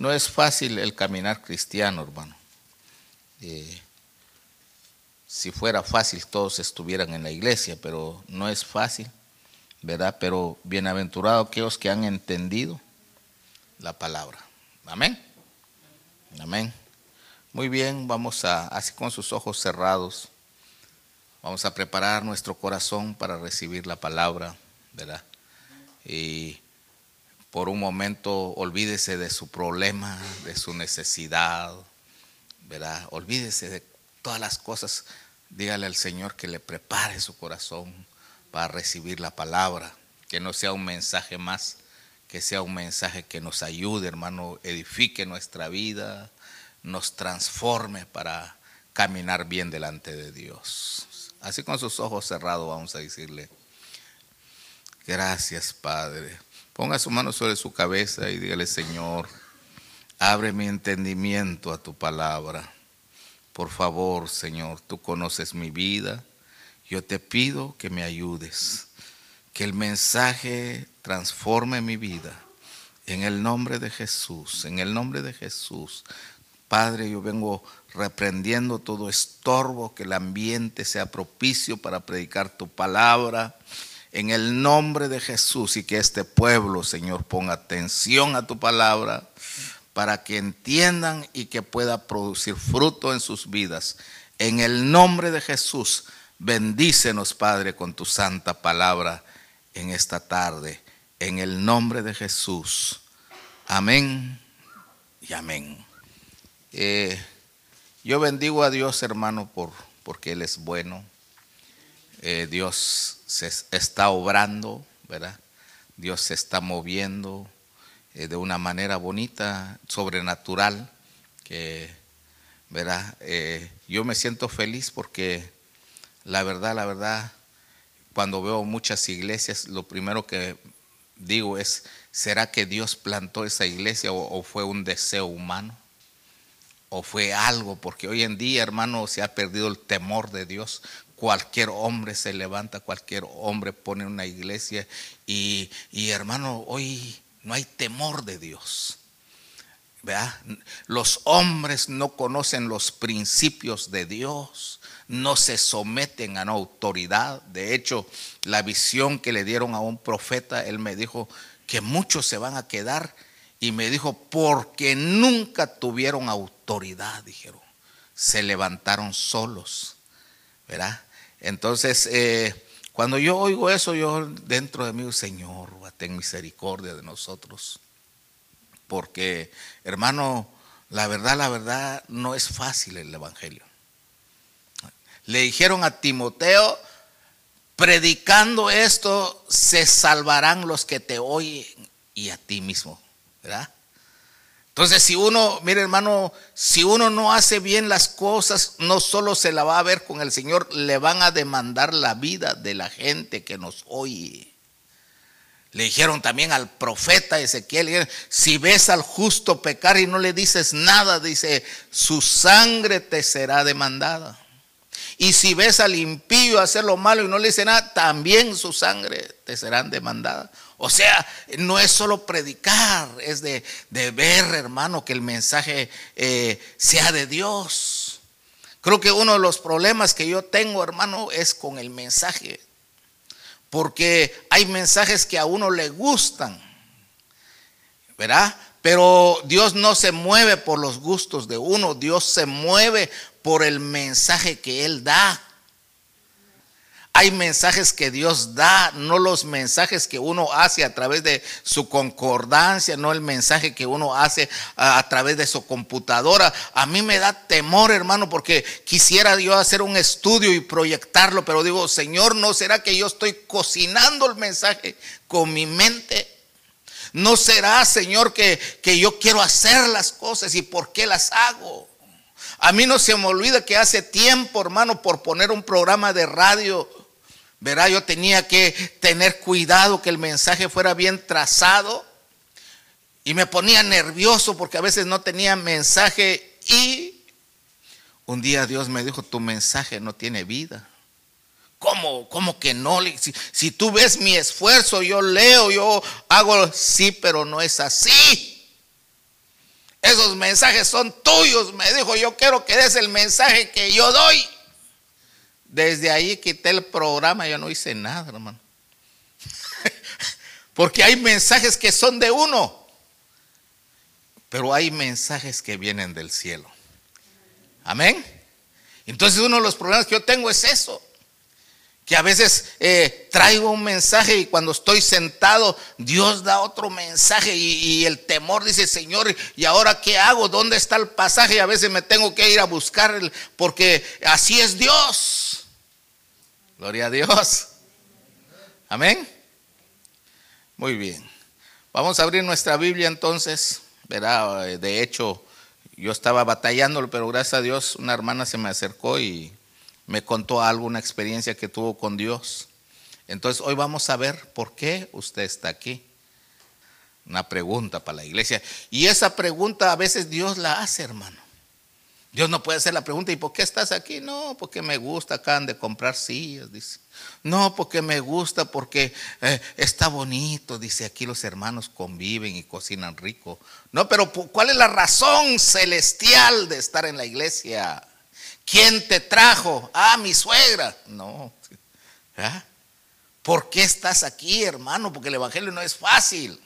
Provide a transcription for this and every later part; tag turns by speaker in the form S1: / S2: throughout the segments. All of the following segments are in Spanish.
S1: No es fácil el caminar cristiano, hermano. Eh, si fuera fácil, todos estuvieran en la iglesia, pero no es fácil, ¿verdad? Pero bienaventurados aquellos que han entendido la palabra. Amén. Amén. Muy bien, vamos a, así con sus ojos cerrados, vamos a preparar nuestro corazón para recibir la palabra, ¿verdad? Y por un momento olvídese de su problema, de su necesidad, ¿verdad? Olvídese de todas las cosas. Dígale al Señor que le prepare su corazón para recibir la palabra, que no sea un mensaje más, que sea un mensaje que nos ayude, hermano, edifique nuestra vida, nos transforme para caminar bien delante de Dios. Así con sus ojos cerrados vamos a decirle, gracias Padre. Ponga su mano sobre su cabeza y dígale, Señor, abre mi entendimiento a tu palabra. Por favor, Señor, tú conoces mi vida. Yo te pido que me ayudes, que el mensaje transforme mi vida. En el nombre de Jesús, en el nombre de Jesús. Padre, yo vengo reprendiendo todo estorbo, que el ambiente sea propicio para predicar tu palabra. En el nombre de Jesús y que este pueblo, Señor, ponga atención a tu palabra para que entiendan y que pueda producir fruto en sus vidas. En el nombre de Jesús, bendícenos, Padre, con tu santa palabra en esta tarde. En el nombre de Jesús. Amén y amén. Eh, yo bendigo a Dios, hermano, por, porque Él es bueno. Eh, Dios se está obrando, ¿verdad? Dios se está moviendo eh, de una manera bonita, sobrenatural, que, ¿verdad? yo me siento feliz porque la verdad, la verdad, cuando veo muchas iglesias, lo primero que digo es, ¿será que Dios plantó esa iglesia o fue un deseo humano? o fue algo, porque hoy en día, hermano, se ha perdido el temor de Dios. Cualquier hombre se levanta, cualquier hombre pone una iglesia y, hermano, hoy no hay temor de Dios. Los hombres no conocen los principios de Dios, no se someten a autoridad. De hecho, la visión que le dieron a un profeta, él me dijo que muchos se van a quedar y me dijo, porque nunca tuvieron autoridad, dijeron. Se levantaron solos, ¿verdad? Entonces, eh, cuando yo oigo eso, yo dentro de mí, Señor, ten misericordia de nosotros. Porque, hermano, la verdad, la verdad, no es fácil el Evangelio. Le dijeron a Timoteo, predicando esto, se salvarán los que te oyen y a ti mismo. ¿verdad? Entonces, si uno, mire hermano, si uno no hace bien las cosas, no solo se la va a ver con el Señor, le van a demandar la vida de la gente que nos oye. Le dijeron también al profeta Ezequiel, si ves al justo pecar y no le dices nada, dice, su sangre te será demandada. Y si ves al impío hacer lo malo y no le dice nada, también su sangre te será demandada. O sea, no es solo predicar, es de, ver, hermano, que el mensaje eh, sea de Dios. Creo que uno de los problemas que yo tengo, hermano, es con el mensaje. Porque hay mensajes que a uno le gustan, ¿verdad? Pero Dios no se mueve por los gustos de uno, Dios se mueve por el mensaje que Él da. Hay mensajes que Dios da, no los mensajes que uno hace a través de su concordancia, no el mensaje que uno hace a, través de su computadora. A mí me da temor, hermano, porque quisiera yo hacer un estudio y proyectarlo, pero digo, Señor, ¿no será que yo estoy cocinando el mensaje con mi mente? No será, Señor, que, que yo quiero hacer las cosas y por qué las hago. A mí no se me olvida que hace tiempo, hermano, por poner un programa de radio, verá, yo tenía que tener cuidado que el mensaje fuera bien trazado y me ponía nervioso porque a veces no tenía mensaje y un día Dios me dijo, tu mensaje no tiene vida. ¿Cómo? ¿Cómo que no? Si, si, tú ves mi esfuerzo, yo leo, yo hago, sí, pero no es así. Esos mensajes son tuyos, me dijo, yo quiero que des el mensaje que yo doy. Desde ahí quité el programa, yo no hice nada, hermano. Porque hay mensajes que son de uno. Pero hay mensajes que vienen del cielo. Amén. Entonces uno de los problemas que yo tengo es eso. Que a veces eh, traigo un mensaje y cuando estoy sentado, Dios da otro mensaje y, el temor dice, Señor, ¿y ahora qué hago? ¿Dónde está el pasaje? Y a veces me tengo que ir a buscar porque así es Dios. Gloria a Dios. Amén. Muy bien. Vamos a abrir nuestra Biblia entonces. Verá, eh, de hecho, yo estaba batallándolo, pero gracias a Dios una hermana se me acercó y me contó algo, una experiencia que tuvo con Dios. Entonces hoy vamos a ver por qué usted está aquí. Una pregunta para la iglesia. Y esa pregunta a veces Dios la hace, hermano. Dios no puede hacer la pregunta, ¿y por qué estás aquí? No, porque me gusta, acaban de comprar sillas, dice. No, porque me gusta, porque eh, está bonito, dice, aquí los hermanos conviven y cocinan rico. No, pero ¿cuál es la razón celestial de estar en la iglesia? ¿Quién te trajo? Ah, mi suegra. No. ¿Ah? ¿Por qué estás aquí, hermano? Porque el Evangelio no es fácil.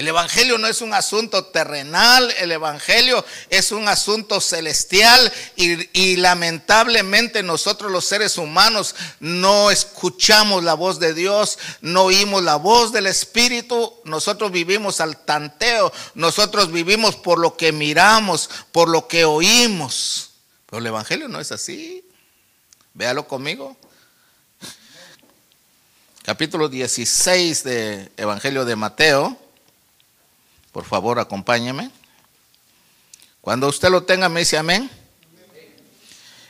S1: El Evangelio no es un asunto terrenal, el Evangelio es un asunto celestial y, lamentablemente nosotros los seres humanos no escuchamos la voz de Dios, no oímos la voz del Espíritu, nosotros vivimos al tanteo, nosotros vivimos por lo que miramos, por lo que oímos. Pero el Evangelio no es así. Véalo conmigo. Capítulo 16 de Evangelio de Mateo. Por favor, acompáñeme. Cuando usted lo tenga, me dice amén.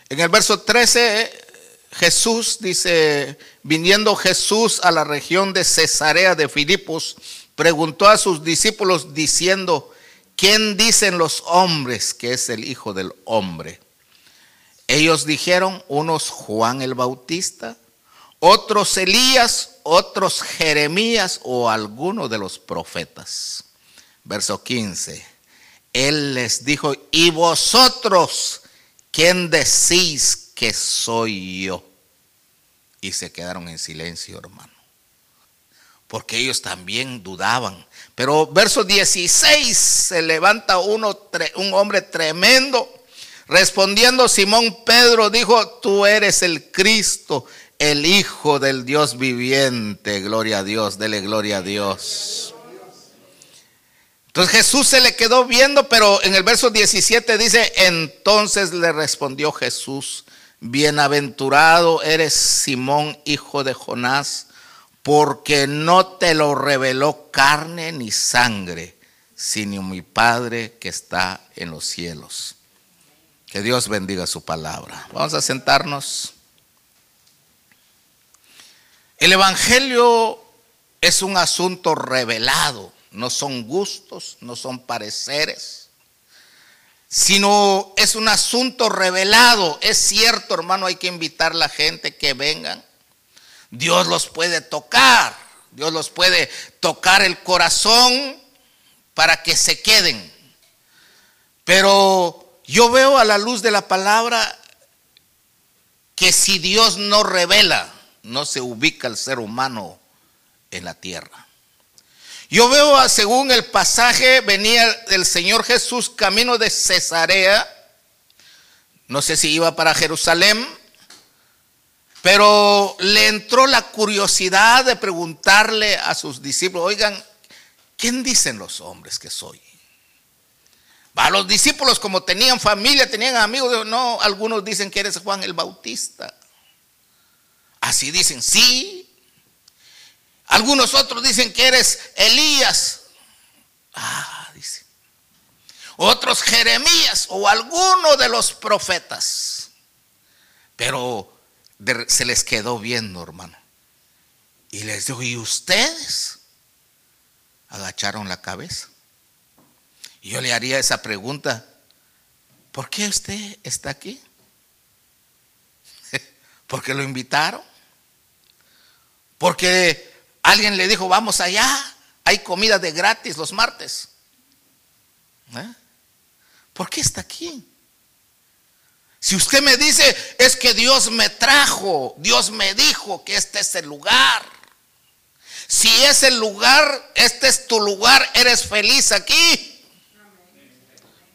S1: En el verso 13, Jesús dice, viniendo Jesús a la región de Cesarea de Filipos, preguntó a sus discípulos diciendo, ¿quién dicen los hombres que es el Hijo del Hombre? Ellos dijeron, unos Juan el Bautista, otros Elías, otros Jeremías o alguno de los profetas verso 15. Él les dijo, ¿y vosotros quién decís que soy yo? Y se quedaron en silencio, hermano. Porque ellos también dudaban. Pero verso 16 se levanta uno, un hombre tremendo. Respondiendo Simón Pedro dijo, tú eres el Cristo, el Hijo del Dios viviente. Gloria a Dios, dele gloria a Dios. Entonces Jesús se le quedó viendo, pero en el verso 17 dice, entonces le respondió Jesús, bienaventurado eres Simón, hijo de Jonás, porque no te lo reveló carne ni sangre, sino mi Padre que está en los cielos. Que Dios bendiga su palabra. Vamos a sentarnos. El Evangelio es un asunto revelado no son gustos, no son pareceres, sino es un asunto revelado. Es cierto, hermano, hay que invitar a la gente que vengan. Dios los puede tocar, Dios los puede tocar el corazón para que se queden. Pero yo veo a la luz de la palabra que si Dios no revela, no se ubica el ser humano en la tierra. Yo veo, según el pasaje, venía el Señor Jesús camino de Cesarea. No sé si iba para Jerusalén, pero le entró la curiosidad de preguntarle a sus discípulos, oigan, ¿quién dicen los hombres que soy? A los discípulos, como tenían familia, tenían amigos, no, algunos dicen que eres Juan el Bautista. Así dicen, sí, Algunos otros dicen que eres Elías. Ah, dice. Otros Jeremías o alguno de los profetas. Pero se les quedó viendo, hermano. Y les dijo, ¿y ustedes? Agacharon la cabeza. Yo le haría esa pregunta, ¿por qué usted está aquí? ¿Porque lo invitaron? ¿Porque alguien le dijo, vamos allá? Hay comida de gratis los martes. ¿Eh? ¿Por qué está aquí? Si usted me dice, es que Dios me trajo, Dios me dijo que este es el lugar. Si es el lugar, este es tu lugar, eres feliz aquí.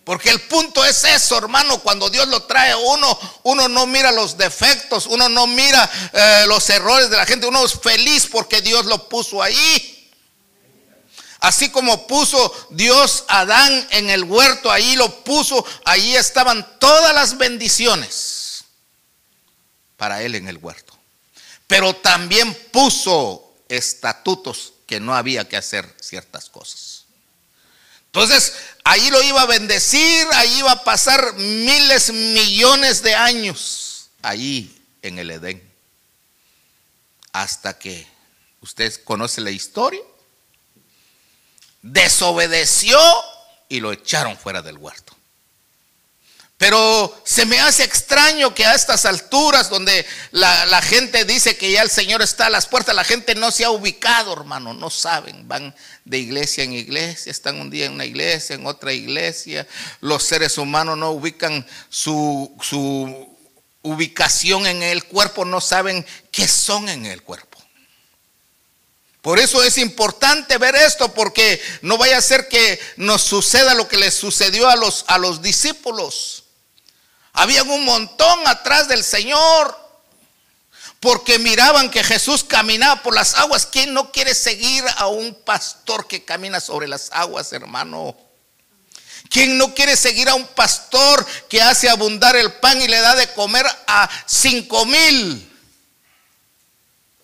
S1: Porque el punto es eso, hermano, cuando Dios lo trae a uno, uno no mira los defectos, uno no mira eh, los errores de la gente, uno es feliz porque Dios lo puso ahí. Así como puso Dios a Adán en el huerto, ahí lo puso, ahí estaban todas las bendiciones para él en el huerto. Pero también puso estatutos que no había que hacer ciertas cosas. Entonces, ahí lo iba a bendecir, ahí iba a pasar miles, millones de años, ahí en el Edén. Hasta que, usted conoce la historia, desobedeció y lo echaron fuera del huerto. Pero se me hace extraño que a estas alturas donde la, gente dice que ya el Señor está a las puertas, la gente no se ha ubicado, hermano, no saben, van de iglesia en iglesia, están un día en una iglesia, en otra iglesia, los seres humanos no ubican su, ubicación en el cuerpo, no saben qué son en el cuerpo. Por eso es importante ver esto, porque no vaya a ser que nos suceda lo que les sucedió a los discípulos. Habían un montón atrás del Señor, porque miraban que Jesús caminaba por las aguas. ¿Quién no quiere seguir a un pastor que camina sobre las aguas, hermano? ¿Quién no quiere seguir a un pastor que hace abundar el pan y le da de comer a cinco mil?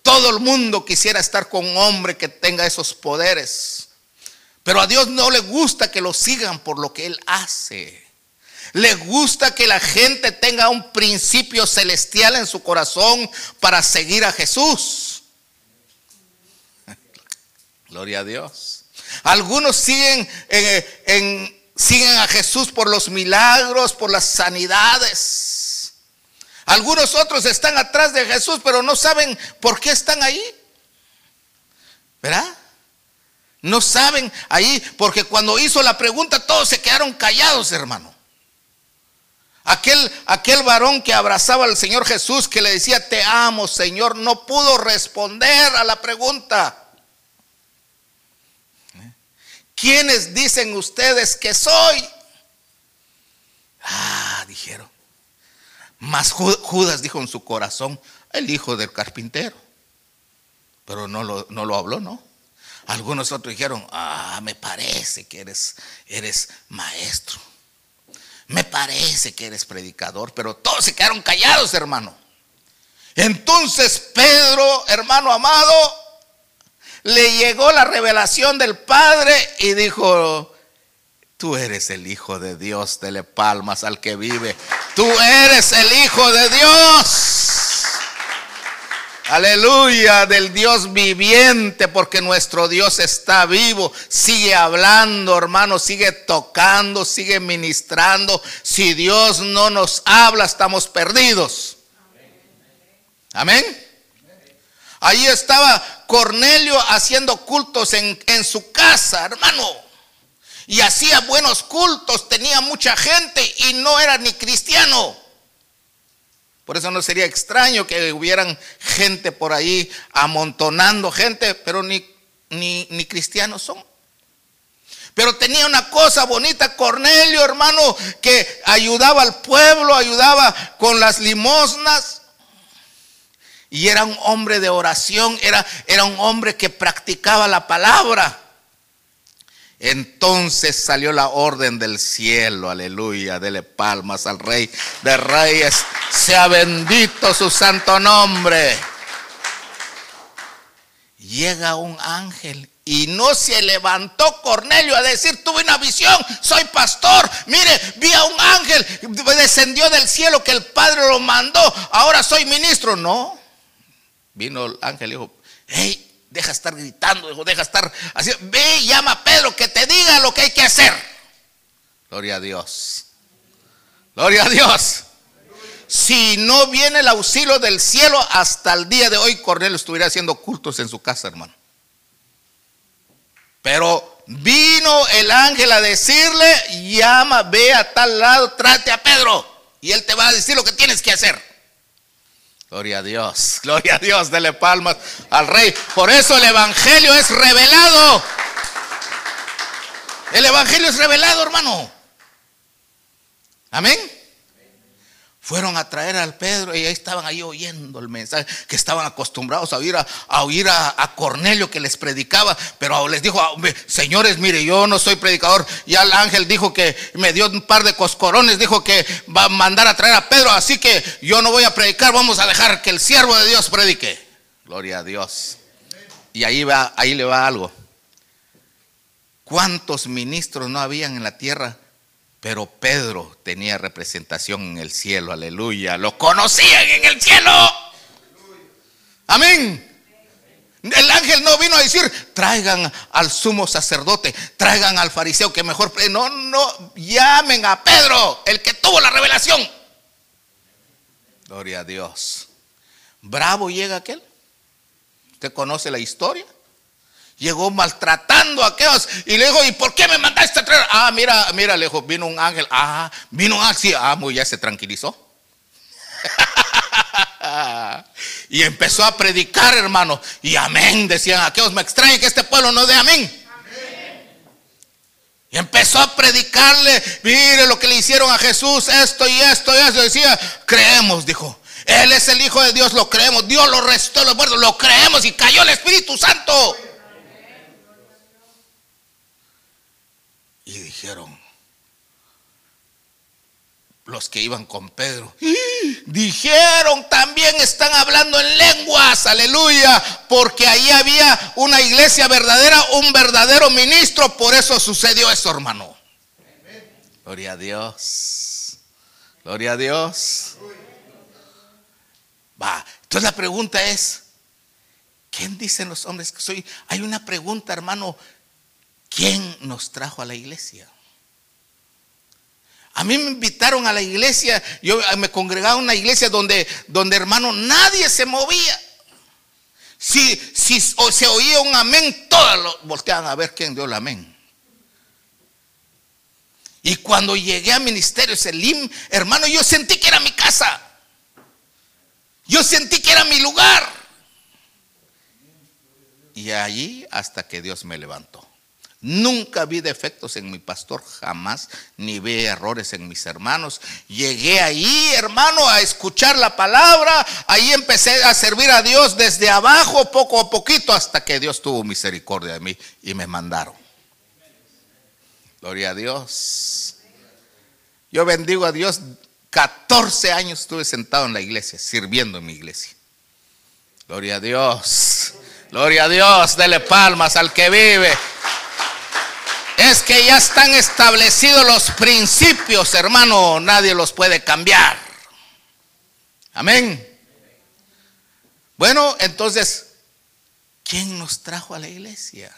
S1: Todo el mundo quisiera estar con un hombre que tenga esos poderes. Pero a Dios no le gusta que lo sigan por lo que Él hace. Le gusta que la gente tenga un principio celestial en su corazón para seguir a Jesús. Gloria a Dios. Algunos siguen, eh, siguen a Jesús por los milagros, por las sanidades. Algunos otros están atrás de Jesús, pero no saben por qué están ahí. ¿Verdad? No saben ahí, porque cuando hizo la pregunta todos se quedaron callados, hermano. Aquel, aquel varón que abrazaba al Señor Jesús, que le decía, te amo, Señor, no pudo responder a la pregunta. ¿Quiénes dicen ustedes que soy? Ah, dijeron. Más Judas dijo en su corazón, el hijo del carpintero. Pero no lo, no lo habló, ¿no? Algunos otros dijeron, ah, me parece que eres, eres maestro. Me parece que eres predicador, pero todos se quedaron callados, hermano. Entonces Pedro, hermano amado, le llegó la revelación del Padre y dijo, Tú eres el Hijo de Dios, dele palmas al que vive. Tú eres el Hijo de Dios. Aleluya del Dios viviente, porque nuestro Dios está vivo. Sigue hablando, hermano, sigue tocando, sigue ministrando. Si Dios no nos habla, estamos perdidos. Amén. Ahí estaba Cornelio haciendo cultos en, en su casa, hermano y hacía buenos cultos, tenía mucha gente y no era ni cristiano. Por eso no sería extraño que hubieran gente por ahí amontonando gente, pero ni, ni, ni cristianos son. Pero tenía una cosa bonita, Cornelio, hermano, que ayudaba al pueblo, ayudaba con las limosnas. Y era un hombre de oración, era, era un hombre que practicaba la palabra. Entonces salió la orden del cielo, aleluya, dele palmas al rey de reyes, sea bendito su santo nombre. llega un ángel y no se levantó Cornelio a decir, tuve una visión, soy pastor, mire, vi a un ángel, descendió del cielo que el Padre lo mandó, ahora soy ministro. No, vino el ángel y dijo, hey, deja estar gritando, deja estar así, ve, llama a Pedro que te diga lo que hay que hacer. Gloria a Dios. Gloria a Dios. Si no viene el auxilio del cielo, hasta el día de hoy Cornelio estuviera haciendo cultos en su casa, hermano. Pero vino el ángel a decirle, llama, ve a tal lado, trate a Pedro. Y él te va a decir lo que tienes que hacer. Gloria a Dios, gloria a Dios, dele palmas al rey. Por eso el Evangelio es revelado. El Evangelio es revelado, hermano. Amén fueron a traer al Pedro y ahí estaban ahí oyendo el mensaje, que estaban acostumbrados a oír a, Cornelio que les predicaba, pero les dijo, ah, señores, mire, yo no soy predicador, ya el ángel dijo que me dio un par de coscorones, dijo que va a mandar a traer a Pedro, así que yo no voy a predicar, vamos a dejar que el siervo de Dios predique. Gloria a Dios. Y ahí va, ahí le va algo. ¿Cuántos ministros no habían en la tierra pero Pedro tenía representación en el cielo, aleluya. Lo conocían en el cielo. Amén. El ángel no vino a decir, traigan al sumo sacerdote, traigan al fariseo que mejor... No, no, llamen a Pedro, el que tuvo la revelación. Gloria a Dios. Bravo llega aquel. ¿Usted conoce la historia? Llegó maltratando a aquellos y le dijo, ¿y por qué me mandaste a traer? Ah, mira, mira, le dijo, vino un ángel, ah, vino un ángel, ah, muy ya se tranquilizó. y empezó a predicar, hermano, y amén, decían aquellos, me extraña que este pueblo no dé amén. Y empezó a predicarle, mire lo que le hicieron a Jesús, esto y esto y esto. Decía, creemos, dijo. Él es el Hijo de Dios, lo creemos. Dios lo restó los muertos, lo creemos y cayó el Espíritu Santo. Los que iban con Pedro, dijeron, también están hablando en lenguas, aleluya, porque ahí había una iglesia verdadera, un verdadero ministro, por eso sucedió eso, hermano. Gloria a Dios. Gloria a Dios. Va, entonces la pregunta es, ¿quién dicen los hombres que soy? Hay una pregunta, hermano, ¿Quién nos trajo a la iglesia? A mí me invitaron a la iglesia, yo me congregaba en una iglesia donde, donde hermano, nadie se movía. Si, si se oía un amén, todos volteaban a ver quién dio el amén. Y cuando llegué a Ministerio Selim, hermano, yo sentí que era mi casa. Yo sentí que era mi lugar. Y allí hasta que Dios me levantó. Nunca vi defectos en mi pastor, jamás, ni vi errores en mis hermanos. Llegué ahí, hermano, a escuchar la palabra. Ahí empecé a servir a Dios desde abajo, poco a poquito, hasta que Dios tuvo misericordia de mí y me mandaron. Gloria a Dios. Yo bendigo a Dios. 14 años estuve sentado en la iglesia, sirviendo en mi iglesia. Gloria a Dios. Gloria a Dios. Dele palmas al que vive es que ya están establecidos los principios, hermano, nadie los puede cambiar. Amén. Bueno, entonces, ¿quién nos trajo a la iglesia?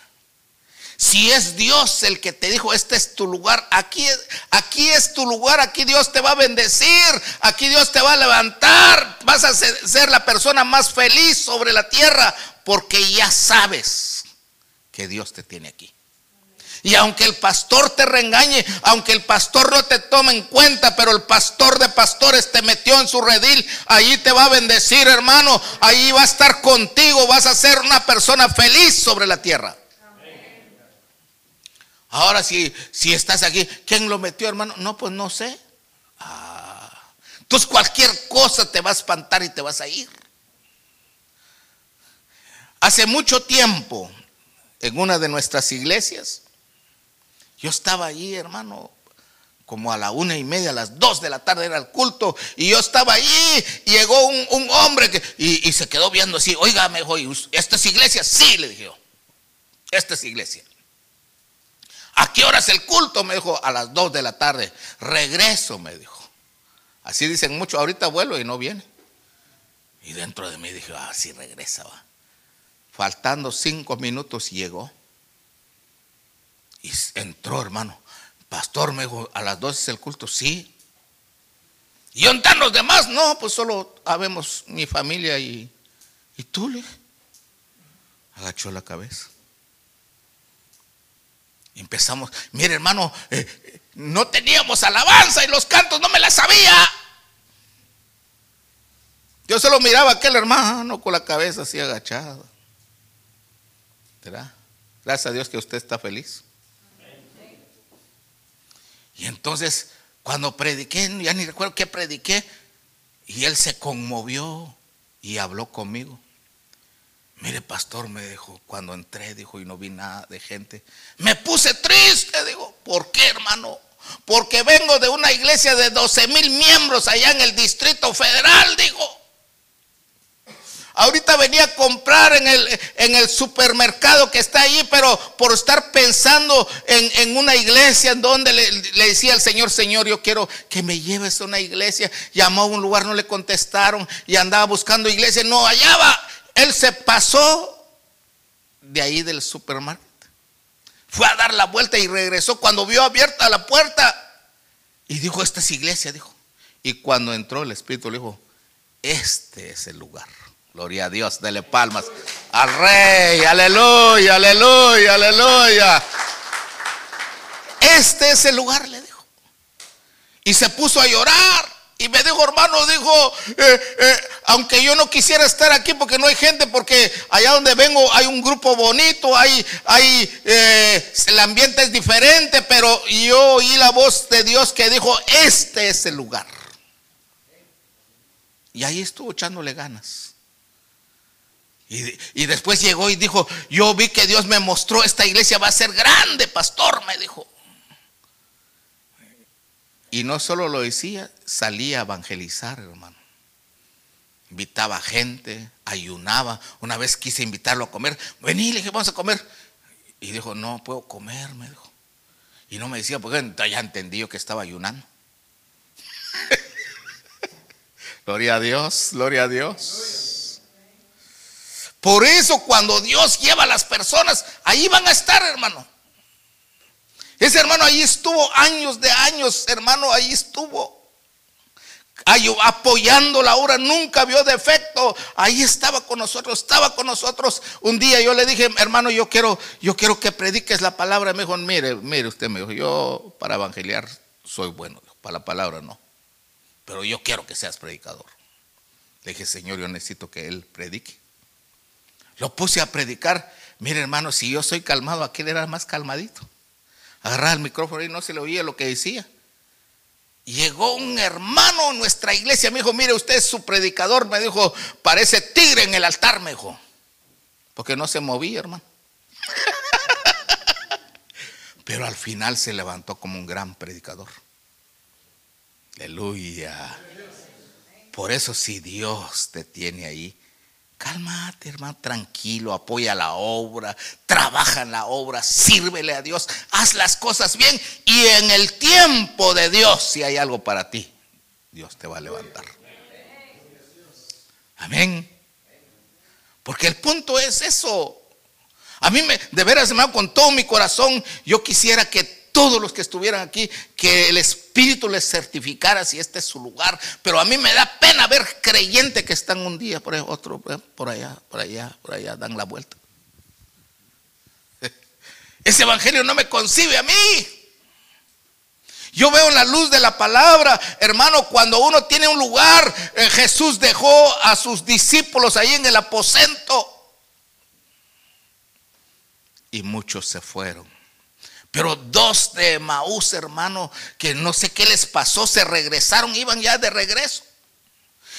S1: Si es Dios el que te dijo, este es tu lugar, aquí, aquí es tu lugar, aquí Dios te va a bendecir, aquí Dios te va a levantar, vas a ser la persona más feliz sobre la tierra, porque ya sabes que Dios te tiene aquí. Y aunque el pastor te reengañe, aunque el pastor no te tome en cuenta, pero el pastor de pastores te metió en su redil, allí te va a bendecir, hermano. Allí va a estar contigo, vas a ser una persona feliz sobre la tierra. Ahora si, si estás aquí, ¿quién lo metió, hermano? No, pues no sé. Ah, entonces cualquier cosa te va a espantar y te vas a ir. Hace mucho tiempo, en una de nuestras iglesias, yo estaba ahí, hermano, como a la una y media, a las dos de la tarde era el culto, y yo estaba ahí, y llegó un, hombre que, y, se quedó viendo así, oiga, me dijo, ¿esta es iglesia? Sí, le dije yo, esta es iglesia. ¿A qué hora es el culto? Me dijo, a las dos de la tarde. Regreso, me dijo. Así dicen mucho, ahorita vuelo y no viene. Y dentro de mí dije, ah, sí regresa, va. Faltando cinco minutos llegó. Y entró, hermano. Pastor, me dijo, a las 12 es el culto, sí. ¿Y dónde están los demás? No, pues solo habemos mi familia y, y tú, le agachó la cabeza. empezamos, mire hermano, eh, no teníamos alabanza y los cantos no me la sabía. Yo solo miraba a aquel hermano con la cabeza así agachada. ¿Será? Gracias a Dios que usted está feliz. Y entonces, cuando prediqué, ya ni recuerdo qué prediqué, y él se conmovió y habló conmigo. Mire, pastor, me dijo, cuando entré, dijo, y no vi nada de gente, me puse triste, digo, ¿por qué, hermano? Porque vengo de una iglesia de 12 mil miembros allá en el Distrito Federal, digo. Ahorita venía a comprar en el, supermercado que está ahí, pero por estar pensando en, una iglesia en donde le, decía al Señor, Señor, yo quiero que me lleves a una iglesia. Llamó a un lugar, no le contestaron y andaba buscando iglesia, no hallaba. Él se pasó de ahí del supermercado. Fue a dar la vuelta y regresó cuando vio abierta la puerta y dijo, esta es iglesia, dijo. Y cuando entró el Espíritu le dijo, este es el lugar. Gloria a Dios, dele palmas al rey, aleluya, aleluya, aleluya. Este es el lugar, le dijo. Y se puso a llorar. Y me dijo, hermano, dijo, eh, eh, aunque yo no quisiera estar aquí porque no hay gente, porque allá donde vengo hay un grupo bonito, hay, hay, eh, el ambiente es diferente, pero yo oí la voz de Dios que dijo, este es el lugar. Y ahí estuvo echándole ganas. Y, después llegó y dijo, yo vi que Dios me mostró, esta iglesia va a ser grande, pastor, me dijo. Y no solo lo decía, salía a evangelizar, hermano. Invitaba gente, ayunaba. Una vez quise invitarlo a comer. Vení, le dije, vamos a comer. Y dijo, no puedo comer, me dijo. Y no me decía, porque ya entendí que estaba ayunando. gloria a Dios, gloria a Dios. Por eso cuando Dios lleva a las personas, ahí van a estar, hermano. Ese hermano ahí estuvo años de años, hermano, ahí estuvo. Apoyando la obra, nunca vio defecto. Ahí estaba con nosotros, estaba con nosotros. Un día yo le dije, hermano, yo quiero, yo quiero que prediques la palabra. Me dijo, mire, mire usted, me dijo, yo para evangeliar soy bueno, para la palabra no. Pero yo quiero que seas predicador. Le dije, Señor, yo necesito que él predique. Lo puse a predicar. Mire, hermano, si yo soy calmado, aquel era más calmadito. Agarraba el micrófono y no se le oía lo que decía. Llegó un hermano a nuestra iglesia, me dijo, mire, usted es su predicador, me dijo, parece tigre en el altar, me dijo. Porque no se movía, hermano. Pero al final se levantó como un gran predicador. Aleluya. Por eso si Dios te tiene ahí, Cálmate, hermano, tranquilo, apoya la obra, trabaja en la obra, sírvele a Dios, haz las cosas bien y en el tiempo de Dios, si hay algo para ti, Dios te va a levantar. Amén. Porque el punto es eso. A mí me, de veras, hermano, con todo mi corazón, yo quisiera que todos los que estuvieran aquí, que el Espíritu les certificara si este es su lugar. Pero a mí me da pena ver creyentes que están un día por otro, por allá, por allá, por allá, dan la vuelta. Ese evangelio no me concibe a mí. Yo veo la luz de la palabra, hermano, cuando uno tiene un lugar, eh, Jesús dejó a sus discípulos ahí en el aposento y muchos se fueron. Pero dos de Maús, hermano, que no sé qué les pasó, se regresaron, iban ya de regreso.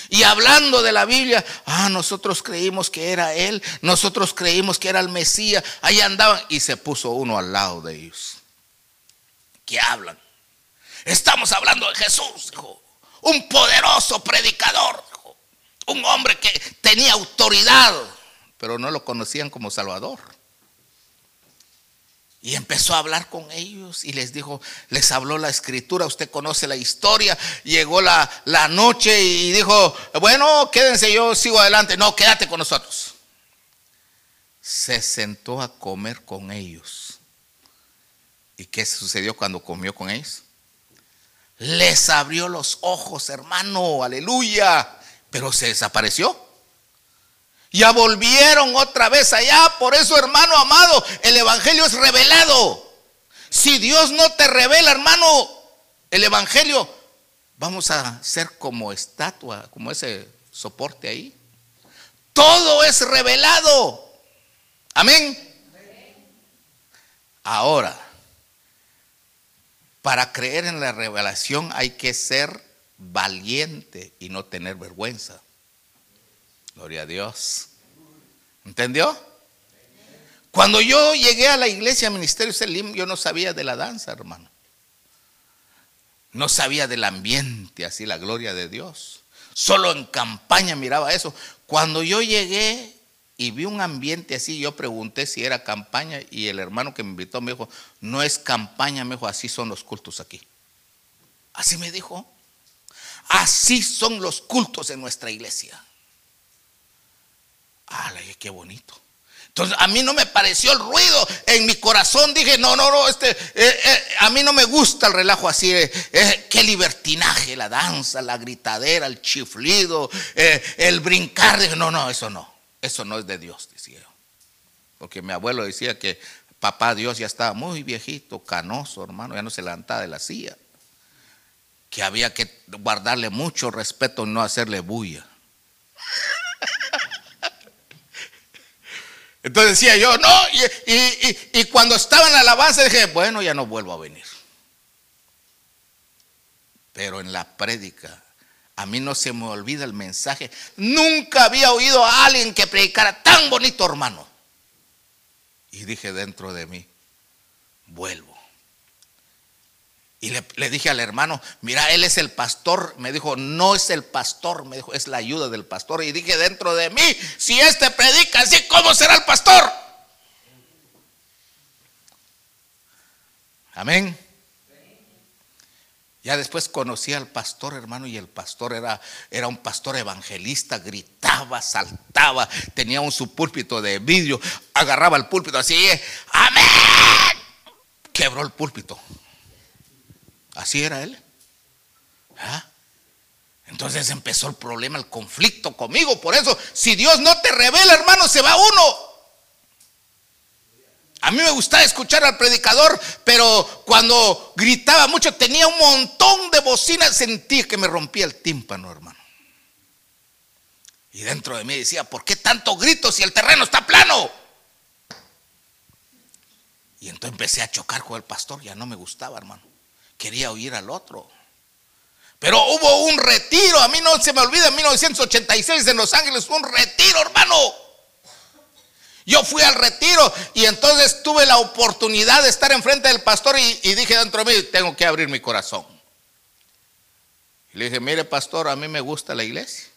S1: Y hablando de la Biblia, ah, nosotros creímos que era Él, nosotros creímos que era el Mesías, ahí andaban y se puso uno al lado de ellos. ¿Qué hablan? Estamos hablando de Jesús, dijo. Un poderoso predicador. Un hombre que tenía autoridad, pero no lo conocían como Salvador. Y empezó a hablar con ellos y les dijo, les habló la escritura, usted conoce la historia. Llegó la, la noche y dijo, bueno, quédense, yo sigo adelante. No, quédate con nosotros. Se sentó a comer con ellos. ¿Y qué sucedió cuando comió con ellos? Les abrió los ojos, hermano, aleluya. Pero se desapareció. Ya volvieron otra vez allá. Por eso, hermano amado, el Evangelio es revelado. Si Dios no te revela, hermano, el Evangelio, vamos a ser como estatua, como ese soporte ahí. Todo es revelado. Amén. Ahora, para creer en la revelación hay que ser valiente y no tener vergüenza. Gloria a Dios. ¿Entendió? Cuando yo llegué a la iglesia Ministerio Selim, yo no sabía de la danza, hermano. No sabía del ambiente, así la gloria de Dios. Solo en campaña miraba eso. Cuando yo llegué y vi un ambiente así, yo pregunté si era campaña y el hermano que me invitó me dijo, no es campaña, me dijo, así son los cultos aquí. Así me dijo. Así son los cultos en nuestra iglesia. ¡Ay, qué bonito! Entonces a mí no me pareció el ruido. En mi corazón dije, no, no, no, este, eh, eh, a mí no me gusta el relajo así. Eh, qué libertinaje, la danza, la gritadera, el chiflido, el brincar. Dije, no, no, eso no. Eso no es de Dios, decía. Porque mi abuelo decía que papá Dios ya estaba muy viejito, canoso, hermano, ya no se levantaba de la silla. Que había que guardarle mucho respeto y no hacerle bulla. Entonces decía yo, no, y, cuando estaba en la alabanza dije, bueno, ya no vuelvo a venir. Pero en la prédica, a mí no se me olvida el mensaje. Nunca había oído a alguien que predicara tan bonito, hermano. Y dije dentro de mí, vuelvo. Y le, dije al hermano, mira, él es el pastor. Me dijo, no es el pastor, me dijo, es la ayuda del pastor. Y dije dentro de mí, si este predica así, ¿cómo será el pastor? Amén. Ya después conocí al pastor, hermano, y el pastor era, era un pastor evangelista, gritaba, saltaba, tenía un su púlpito de vidrio, agarraba el púlpito así, amén. Quebró el púlpito. Así era él. ¿Ah? Entonces empezó el problema, el conflicto conmigo. Por eso, si Dios no te revela, hermano, se va uno. A mí me gustaba escuchar al predicador, pero cuando gritaba mucho tenía un montón de bocinas, sentí que me rompía el tímpano, hermano. Y dentro de mí decía, ¿por qué tanto grito si el terreno está plano? Y entonces empecé a chocar con el pastor, ya no me gustaba, hermano quería oír al otro. Pero hubo un retiro, a mí no se me olvida, en 1986 en Los Ángeles, un retiro, hermano. Yo fui al retiro y entonces tuve la oportunidad de estar enfrente del pastor y, dije dentro de mí, tengo que abrir mi corazón. Y le dije, mire pastor, a mí me gusta la iglesia.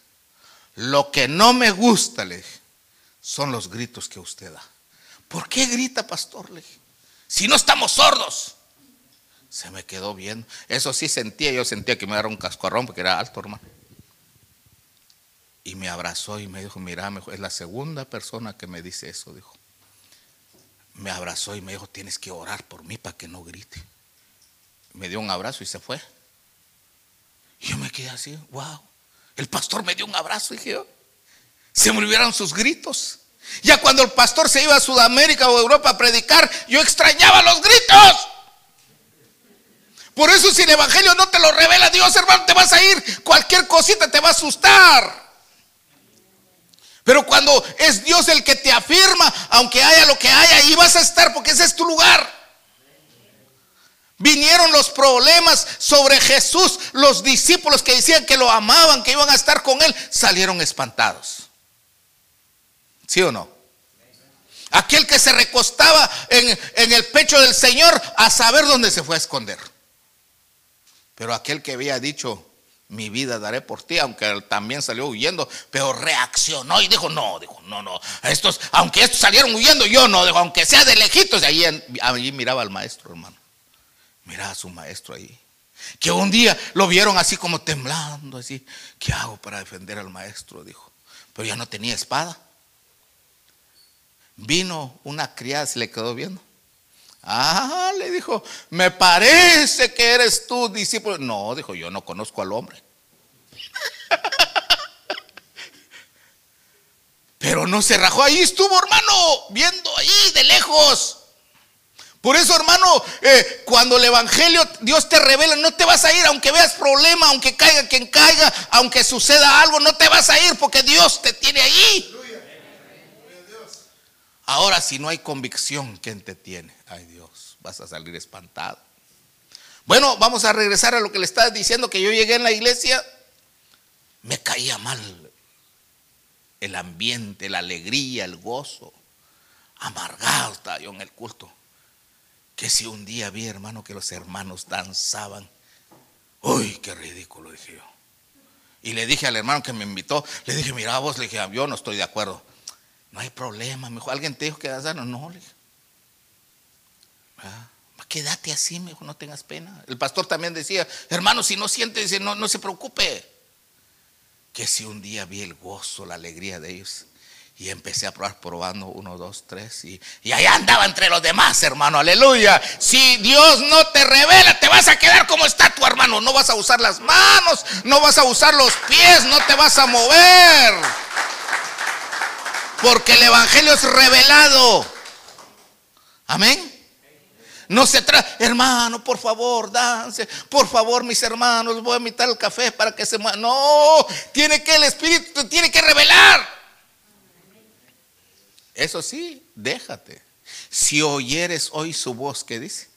S1: Lo que no me gusta, le dije, son los gritos que usted da. ¿Por qué grita, pastor? Le si no estamos sordos. Se me quedó bien. Eso sí sentía, yo sentía que me era un cascorrón porque era alto, hermano. Y me abrazó y me dijo, mira, es la segunda persona que me dice eso, dijo. Me abrazó y me dijo, tienes que orar por mí para que no grite. Me dio un abrazo y se fue. Y yo me quedé así, wow. El pastor me dio un abrazo, dije yo. Se me olvidaron sus gritos. Ya cuando el pastor se iba a Sudamérica o Europa a predicar, yo extrañaba los gritos. Por eso si el Evangelio no te lo revela Dios, hermano, te vas a ir. Cualquier cosita te va a asustar. Pero cuando es Dios el que te afirma, aunque haya lo que haya, ahí vas a estar porque ese es tu lugar. Vinieron los problemas sobre Jesús. Los discípulos que decían que lo amaban, que iban a estar con él, salieron espantados. ¿Sí o no? Aquel que se recostaba en, en el pecho del Señor a saber dónde se fue a esconder. Pero aquel que había dicho, mi vida daré por ti, aunque él también salió huyendo, pero reaccionó y dijo, no, dijo, no, no, estos, aunque estos salieron huyendo, yo no, dijo, aunque sea de lejitos, y allí, allí miraba al maestro, hermano, miraba a su maestro ahí, que un día lo vieron así como temblando, así, ¿qué hago para defender al maestro? Dijo, pero ya no tenía espada. Vino una criada, se le quedó viendo. Ah, le dijo, me parece que eres tú, discípulo. No, dijo, yo no conozco al hombre. Pero no se rajó ahí, estuvo hermano, viendo ahí de lejos. Por eso, hermano, eh, cuando el Evangelio Dios te revela, no te vas a ir, aunque veas problema, aunque caiga quien caiga, aunque suceda algo, no te vas a ir porque Dios te tiene ahí. Ahora, si no hay convicción, ¿quién te tiene? Ay Dios, vas a salir espantado. Bueno, vamos a regresar a lo que le estaba diciendo, que yo llegué en la iglesia, me caía mal el ambiente, la alegría, el gozo. Amargado estaba yo en el culto. Que si un día vi, hermano, que los hermanos danzaban, uy, qué ridículo, dije yo. Y le dije al hermano que me invitó, le dije, mira vos, le dije, yo no estoy de acuerdo. No hay problema, mejor alguien te dijo que danzar, no, no, le dije. Ah, quédate así, mejor no tengas pena. El pastor también decía, hermano, si no siente, dice, no, no se preocupe. Que si un día vi el gozo, la alegría de ellos, y empecé a probar, probando uno, dos, tres, y, y allá andaba entre los demás, hermano, aleluya. Si Dios no te revela, te vas a quedar como está tu hermano. No vas a usar las manos, no vas a usar los pies, no te vas a mover. Porque el Evangelio es revelado. Amén. No se trata, hermano, por favor, dance. Por favor, mis hermanos, voy a invitar el café para que se. No, tiene que el Espíritu, tiene que revelar. Eso sí, déjate. Si oyeres hoy su voz, ¿qué dice?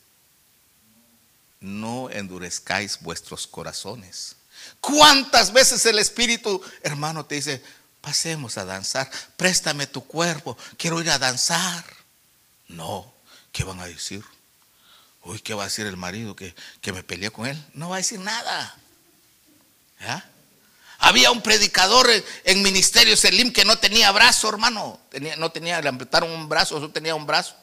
S1: No endurezcáis vuestros corazones. ¿Cuántas veces el Espíritu, hermano, te dice, pasemos a danzar, préstame tu cuerpo, quiero ir a danzar? No, ¿qué van a decir? Uy, ¿qué va a decir el marido que, que me peleé con él? No va a decir nada. Había un predicador en ministerio Selim que no tenía brazo, hermano. Tenía, no tenía, le amputaron un brazo, no tenía un brazo.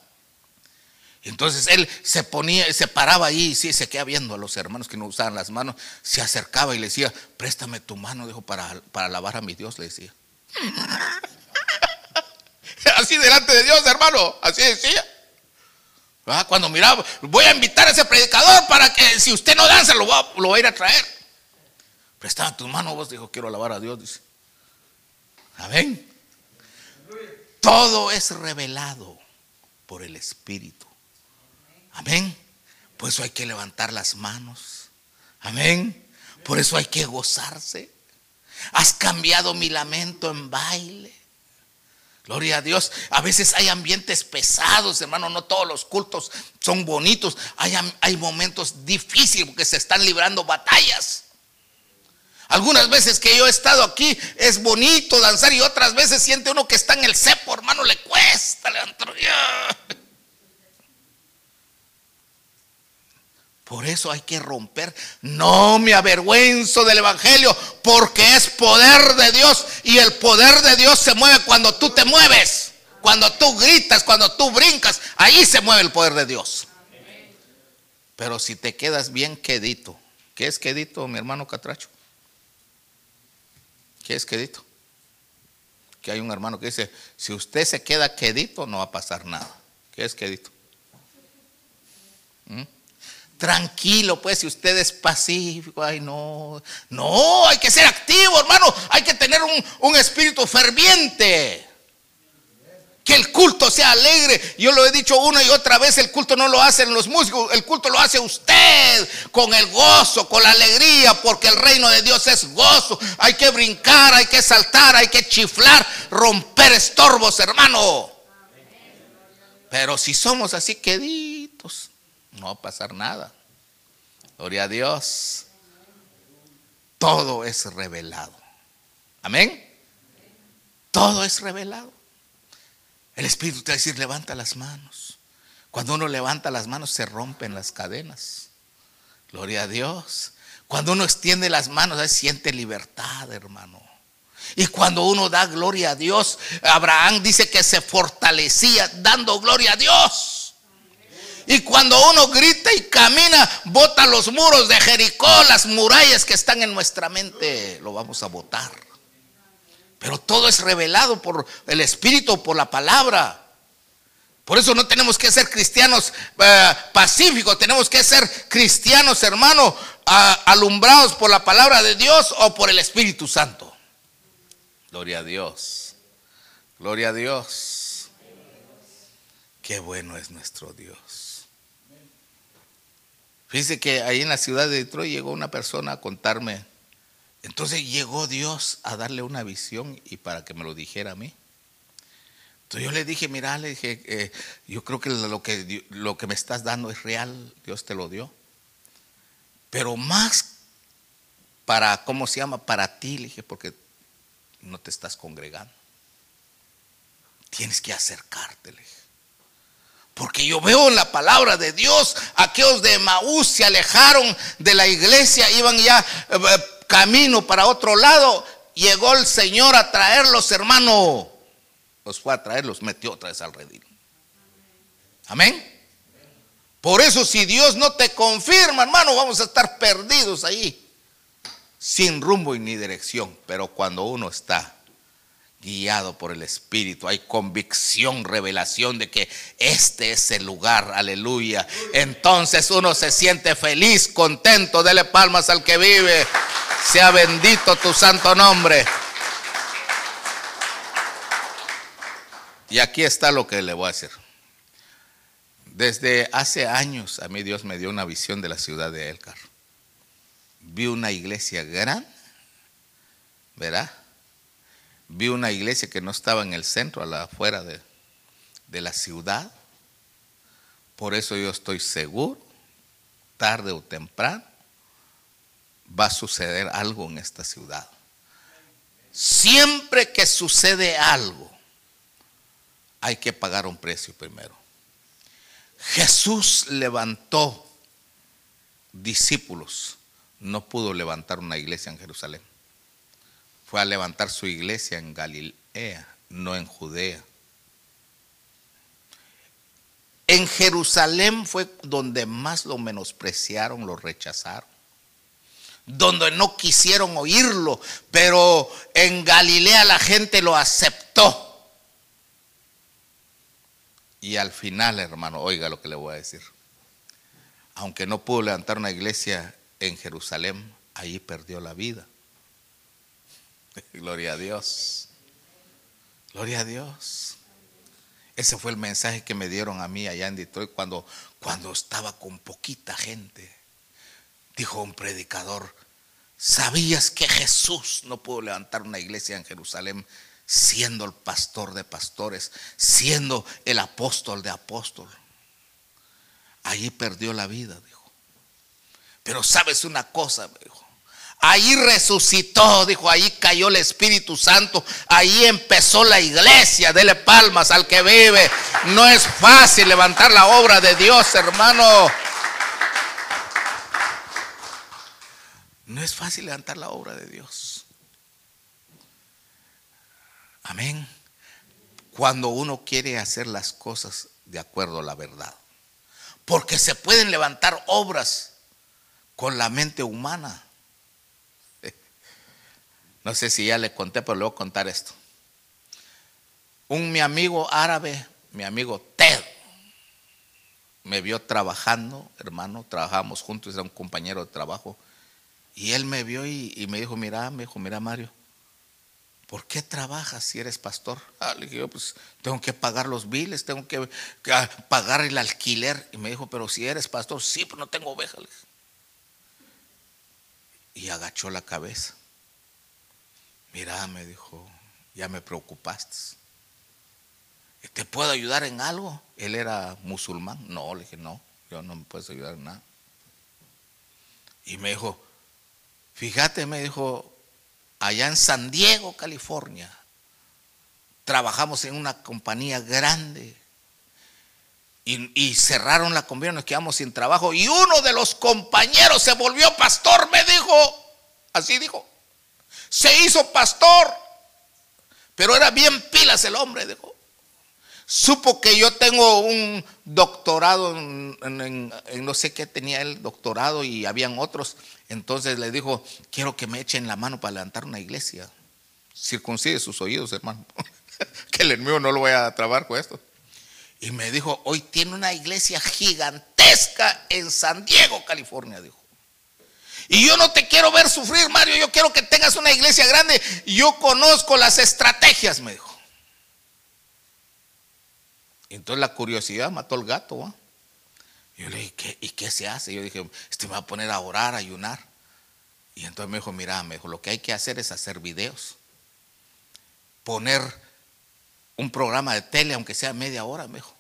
S1: Entonces él se ponía, se paraba ahí, sí, se quedaba viendo a los hermanos que no usaban las manos, se acercaba y le decía, préstame tu mano, dijo, para, para alabar a mi Dios, le decía. Así delante de Dios, hermano, así decía. Ah, cuando miraba, voy a invitar a ese predicador para que si usted no danza, lo va, a ir a traer. Prestaba tu mano, vos dijo, quiero alabar a Dios. Amén. Todo es revelado por el Espíritu. Amén. Por eso hay que levantar las manos. Amén. Por eso hay que gozarse. Has cambiado mi lamento en baile. Gloria a Dios. A veces hay ambientes pesados, hermano. No todos los cultos son bonitos. Hay, hay momentos difíciles porque se están librando batallas. Algunas veces que yo he estado aquí es bonito danzar y otras veces siente uno que está en el cepo, hermano, le cuesta levantar. Por eso hay que romper. No me avergüenzo del Evangelio porque es poder de Dios y el poder de Dios se mueve cuando tú te mueves, cuando tú gritas, cuando tú brincas. Ahí se mueve el poder de Dios. Pero si te quedas bien quedito, ¿qué es quedito, mi hermano Catracho? ¿Qué es quedito? Que hay un hermano que dice, si usted se queda quedito no va a pasar nada. ¿Qué es quedito? ¿Mm? Tranquilo, pues, si usted es pacífico, ay, no, no, hay que ser activo, hermano, hay que tener un, un espíritu ferviente. Que el culto sea alegre. Yo lo he dicho una y otra vez, el culto no lo hacen los músicos, el culto lo hace usted con el gozo, con la alegría, porque el reino de Dios es gozo. Hay que brincar, hay que saltar, hay que chiflar, romper estorbos, hermano. Pero si somos así queditos, no va a pasar nada. Gloria a Dios. Todo es revelado. Amén. Todo es revelado. El Espíritu te va a decir, levanta las manos. Cuando uno levanta las manos se rompen las cadenas. Gloria a Dios. Cuando uno extiende las manos, siente libertad, hermano. Y cuando uno da gloria a Dios, Abraham dice que se fortalecía dando gloria a Dios. Y cuando uno grita y camina, bota los muros de Jericó, las murallas que están en nuestra mente, lo vamos a botar. Pero todo es revelado por el Espíritu, por la palabra. Por eso no tenemos que ser cristianos eh, pacíficos, tenemos que ser cristianos, hermano, alumbrados por la palabra de Dios o por el Espíritu Santo. Gloria a Dios. Gloria a Dios. Qué bueno es nuestro Dios. Fíjese que ahí en la ciudad de Detroit llegó una persona a contarme. Entonces llegó Dios a darle una visión y para que me lo dijera a mí. Entonces yo le dije, mira, le dije, eh, yo creo que lo, que lo que me estás dando es real, Dios te lo dio. Pero más para, ¿cómo se llama? Para ti, le dije, porque no te estás congregando. Tienes que acercártele. Porque yo veo en la palabra de Dios, aquellos de Maús se alejaron de la iglesia, iban ya eh, camino para otro lado. Llegó el Señor a traerlos, hermano. Los fue a traer, los metió otra vez al redil. Amén. Por eso si Dios no te confirma, hermano, vamos a estar perdidos ahí sin rumbo y ni dirección, pero cuando uno está guiado por el Espíritu, hay convicción, revelación de que este es el lugar, aleluya. Entonces uno se siente feliz, contento, dele palmas al que vive, sea bendito tu santo nombre. Y aquí está lo que le voy a decir. Desde hace años a mí Dios me dio una visión de la ciudad de Elcar vi una iglesia grande, ¿verdad? Vi una iglesia que no estaba en el centro, a la afuera de, de la ciudad. Por eso yo estoy seguro, tarde o temprano, va a suceder algo en esta ciudad. Siempre que sucede algo, hay que pagar un precio primero. Jesús levantó discípulos no pudo levantar una iglesia en Jerusalén. Fue a levantar su iglesia en Galilea, no en Judea. En Jerusalén fue donde más lo menospreciaron, lo rechazaron. Donde no quisieron oírlo, pero en Galilea la gente lo aceptó. Y al final, hermano, oiga lo que le voy a decir. Aunque no pudo levantar una iglesia en Jerusalén, ahí perdió la vida. Gloria a Dios. Gloria a Dios. Ese fue el mensaje que me dieron a mí allá en Detroit cuando, cuando estaba con poquita gente. Dijo un predicador, ¿sabías que Jesús no pudo levantar una iglesia en Jerusalén siendo el pastor de pastores, siendo el apóstol de apóstol? Allí perdió la vida, dijo. Pero sabes una cosa, me dijo. Ahí resucitó, dijo, ahí cayó el Espíritu Santo, ahí empezó la iglesia, dele palmas al que vive. No es fácil levantar la obra de Dios, hermano. No es fácil levantar la obra de Dios. Amén. Cuando uno quiere hacer las cosas de acuerdo a la verdad. Porque se pueden levantar obras con la mente humana. No sé si ya le conté, pero le voy a contar esto. Un mi amigo árabe, mi amigo Ted, me vio trabajando, hermano, trabajamos juntos, era un compañero de trabajo, y él me vio y, me dijo, mira, me dijo, mira Mario, ¿por qué trabajas si eres pastor? Ah, le dije, pues tengo que pagar los biles, tengo que, pagar el alquiler. Y me dijo, pero si eres pastor, sí, pero no tengo ovejas y agachó la cabeza. Mira, me dijo, ya me preocupaste. ¿Te puedo ayudar en algo? Él era musulmán. No, le dije, no, yo no me puedes ayudar en nada. Y me dijo, fíjate, me dijo, allá en San Diego, California, trabajamos en una compañía grande Y, cerraron la convención, nos quedamos sin trabajo. Y uno de los compañeros se volvió pastor, me dijo. Así dijo. Se hizo pastor. Pero era bien pilas el hombre, dijo. Supo que yo tengo un doctorado en, no sé qué tenía el doctorado y habían otros. Entonces le dijo, quiero que me echen la mano para levantar una iglesia. Circuncide sus oídos, hermano. que el enemigo no lo voy a trabar con esto. Y me dijo, hoy tiene una iglesia gigantesca en San Diego, California, dijo. Y yo no te quiero ver sufrir, Mario, yo quiero que tengas una iglesia grande. Yo conozco las estrategias, me dijo. Entonces la curiosidad mató al gato. yo le dije, ¿y qué se hace? Yo dije, este me va a poner a orar, a ayunar. Y entonces me dijo, mira, me dijo, lo que hay que hacer es hacer videos. Poner un programa de tele, aunque sea media hora, mejor.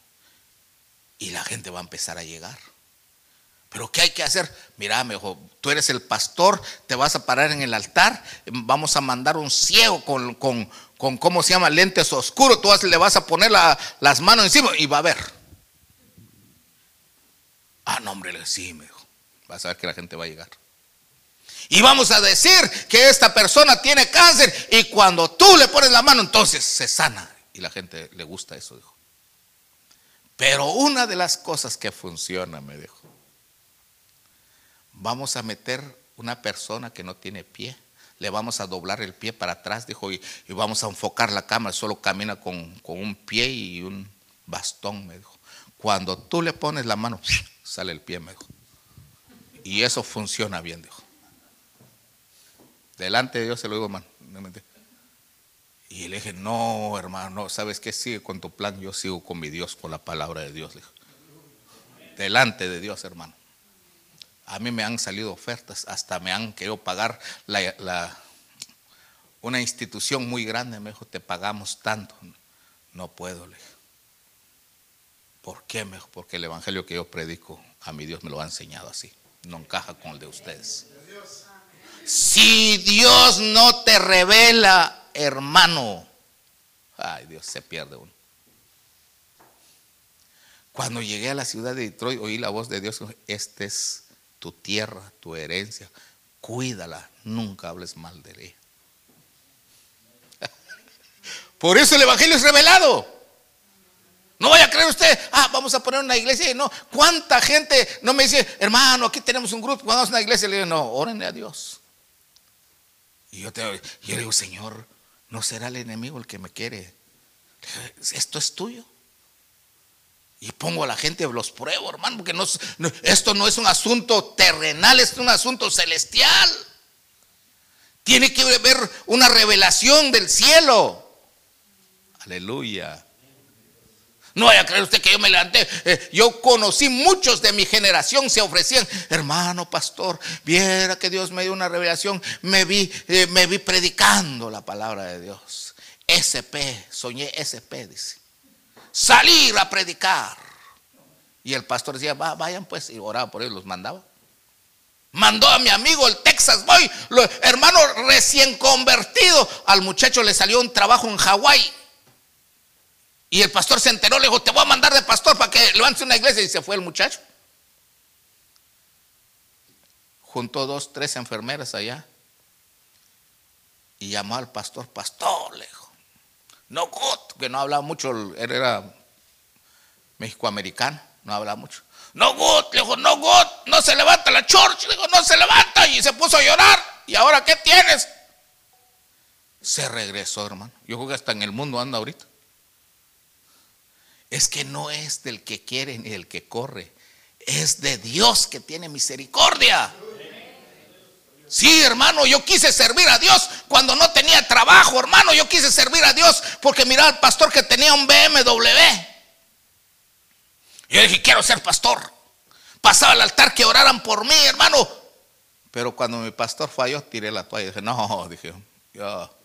S1: Y la gente va a empezar a llegar. Pero ¿qué hay que hacer? Mira, mejor, tú eres el pastor, te vas a parar en el altar, vamos a mandar un ciego con, con, con ¿cómo se llama? Lentes oscuros, tú le vas a poner las manos encima y va a ver. Ah, no, hombre, sí, me dijo. Vas a ver que la gente va a llegar. Y vamos a decir que esta persona tiene cáncer y cuando tú le pones la mano, entonces se sana. Y la gente le gusta eso, dijo. Pero una de las cosas que funciona, me dijo, vamos a meter una persona que no tiene pie, le vamos a doblar el pie para atrás, dijo, y, vamos a enfocar la cámara, solo camina con, un pie y un bastón, me dijo. Cuando tú le pones la mano, sale el pie, me dijo. Y eso funciona bien, dijo. Delante de Dios se lo digo, hermano. Y le dije, no, hermano, ¿sabes qué? Sigue con tu plan, yo sigo con mi Dios, con la palabra de Dios. Delante de Dios, hermano. A mí me han salido ofertas, hasta me han querido pagar la, una institución muy grande. Me dijo, te pagamos tanto. No puedo, le dije. ¿Por qué? Me dijo, porque el evangelio que yo predico, a mi Dios me lo ha enseñado así. No encaja con el de ustedes. Si Dios no te revela hermano. Ay, Dios, se pierde uno. Cuando llegué a la ciudad de Detroit, oí la voz de Dios, esta es tu tierra, tu herencia, cuídala, nunca hables mal de ella. Por eso el Evangelio es revelado. No vaya a creer usted, ah, vamos a poner una iglesia. No, ¿cuánta gente no me dice, hermano, aquí tenemos un grupo, vamos a una iglesia? Le digo, no, órenle a Dios. Y yo, te, yo le digo, Señor, no será el enemigo el que me quiere. Esto es tuyo. Y pongo a la gente, los pruebo, hermano, porque esto no es un asunto terrenal, es un asunto celestial. Tiene que haber una revelación del cielo. Aleluya. No vaya a creer usted que yo me levanté. Eh, yo conocí muchos de mi generación, se ofrecían, hermano pastor, viera que Dios me dio una revelación. Me vi, eh, me vi predicando la palabra de Dios. SP, soñé SP, dice. Salir a predicar. Y el pastor decía, vayan pues, y oraba por ellos, los mandaba. Mandó a mi amigo el Texas Boy, hermano recién convertido. Al muchacho le salió un trabajo en Hawái y el pastor se enteró, le dijo, te voy a mandar de pastor para que levantes una iglesia. Y se fue el muchacho. Juntó dos, tres enfermeras allá. Y llamó al pastor, pastor, le dijo. No good, que no hablaba mucho, él era mexicoamericano, no hablaba mucho. No good, le dijo, no good, no se levanta la church, le dijo, no se levanta. Y se puso a llorar. ¿Y ahora qué tienes? Se regresó, hermano. Yo creo que hasta en el mundo anda ahorita es que no es del que quiere ni del que corre, es de Dios que tiene misericordia. Sí, hermano, yo quise servir a Dios cuando no tenía trabajo, hermano, yo quise servir a Dios porque miraba al pastor que tenía un BMW. Yo dije, quiero ser pastor. Pasaba al altar que oraran por mí, hermano. Pero cuando mi pastor falló, tiré la toalla y dije, no, dije, yo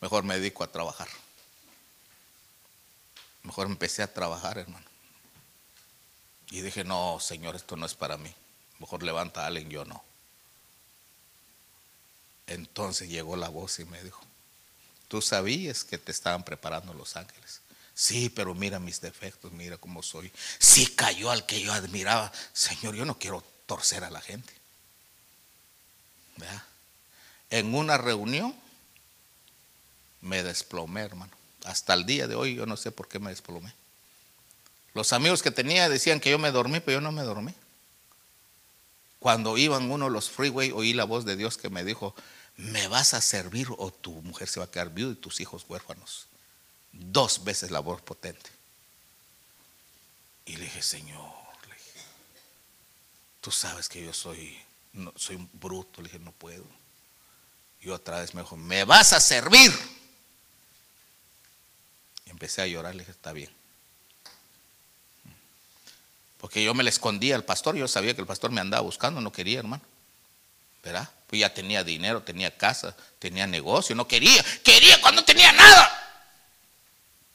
S1: mejor me dedico a trabajar. Mejor empecé a trabajar, hermano. Y dije, no, Señor, esto no es para mí. Mejor levanta a alguien, yo no. Entonces llegó la voz y me dijo, tú sabías que te estaban preparando los ángeles. Sí, pero mira mis defectos, mira cómo soy. Sí cayó al que yo admiraba. Señor, yo no quiero torcer a la gente. En una reunión me desplomé, hermano. Hasta el día de hoy yo no sé por qué me desplomé. Los amigos que tenía decían que yo me dormí, pero yo no me dormí. Cuando iban uno los freeway, oí la voz de Dios que me dijo, me vas a servir o tu mujer se va a quedar viuda y tus hijos huérfanos. Dos veces la voz potente. Y le dije, Señor, tú sabes que yo soy, soy un bruto. Le dije, no puedo. Y otra vez me dijo, me vas a servir. Y empecé a llorar, le dije, está bien. Porque yo me le escondía al pastor, yo sabía que el pastor me andaba buscando, no quería, hermano. ¿Verdad? Pues ya tenía dinero, tenía casa, tenía negocio, no quería, quería cuando tenía nada.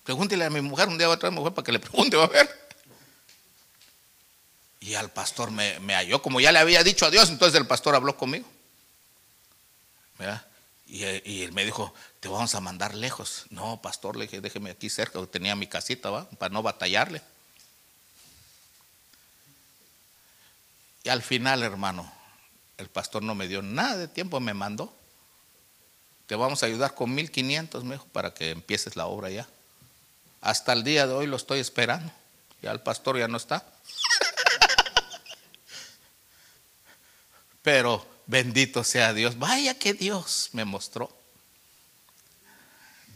S1: Pregúntele a mi mujer, un día va a mujer para que le pregunte, va a ver. Y al pastor me, halló, como ya le había dicho a Dios, entonces el pastor habló conmigo. Y, y, él me dijo, te vamos a mandar lejos. No, pastor, le dije, déjeme aquí cerca, tenía mi casita, ¿va? Para no batallarle. Y al final, hermano, el pastor no me dio nada de tiempo, me mandó. Te vamos a ayudar con 1500, mejor, para que empieces la obra ya. Hasta el día de hoy lo estoy esperando. Ya el pastor ya no está. Pero bendito sea Dios. Vaya que Dios me mostró.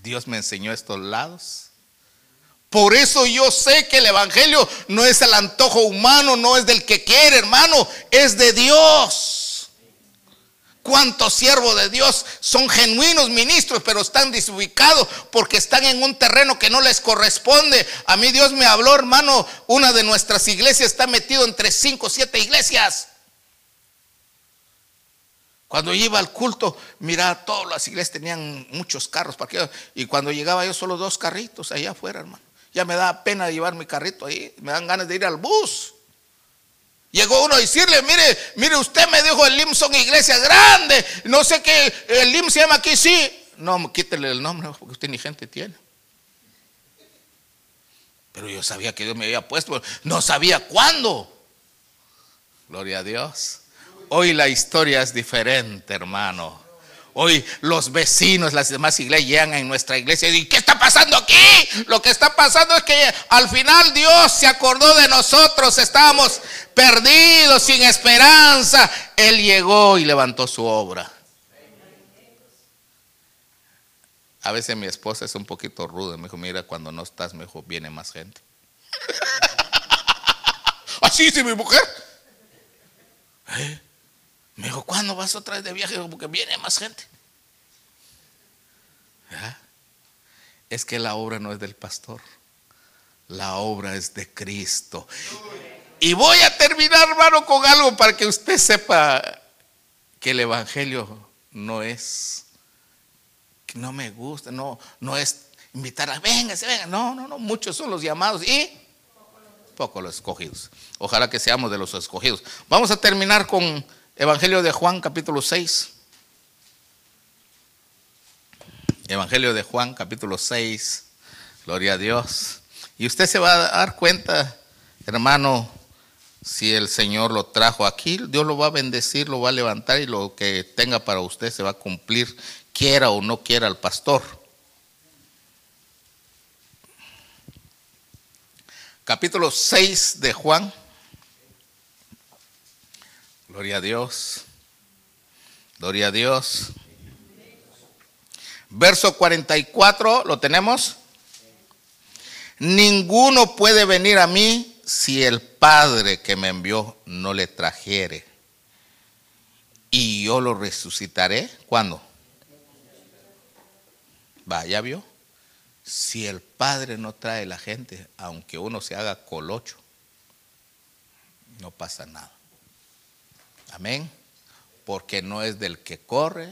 S1: Dios me enseñó estos lados. Por eso yo sé que el Evangelio no es el antojo humano, no es del que quiere, hermano, es de Dios. ¿Cuántos siervos de Dios son genuinos ministros, pero están desubicados porque están en un terreno que no les corresponde? A mí Dios me habló, hermano, una de nuestras iglesias está metido entre cinco o siete iglesias. Cuando iba al culto, mira, todas las iglesias tenían muchos carros para y cuando llegaba yo solo dos carritos allá afuera, hermano. Ya me da pena llevar mi carrito ahí, me dan ganas de ir al bus. Llegó uno a decirle, mire, mire, usted me dijo el LIM son iglesias grandes, no sé qué, el LIM se llama aquí, sí. No, quítele el nombre porque usted ni gente tiene. Pero yo sabía que Dios me había puesto, no sabía cuándo. Gloria a Dios. Hoy la historia es diferente, hermano. Hoy los vecinos, las demás iglesias llegan en nuestra iglesia y dicen, ¿qué está pasando aquí? Lo que está pasando es que al final Dios se acordó de nosotros, estábamos perdidos, sin esperanza. Él llegó y levantó su obra. A veces mi esposa es un poquito ruda, me dijo, mira, cuando no estás, me dijo, viene más gente. Así dice mi mujer. Me dijo, ¿cuándo vas otra vez de viaje? Porque viene más gente. Es que la obra no es del pastor, la obra es de Cristo. Y voy a terminar, hermano, con algo para que usted sepa que el Evangelio no es, que no me gusta, no, no es invitar a, véngase, venga. No, no, no, muchos son los llamados y pocos los escogidos. Ojalá que seamos de los escogidos. Vamos a terminar con Evangelio de Juan capítulo 6. Evangelio de Juan capítulo 6. Gloria a Dios. Y usted se va a dar cuenta, hermano, si el Señor lo trajo aquí, Dios lo va a bendecir, lo va a levantar y lo que tenga para usted se va a cumplir, quiera o no quiera el pastor. Capítulo 6 de Juan. Gloria a Dios. Gloria a Dios. Verso 44, ¿lo tenemos? Ninguno puede venir a mí si el Padre que me envió no le trajere. Y yo lo resucitaré. ¿Cuándo? Va, ¿ya vio? Si el Padre no trae la gente, aunque uno se haga colocho, no pasa nada. Amén. Porque no es del que corre,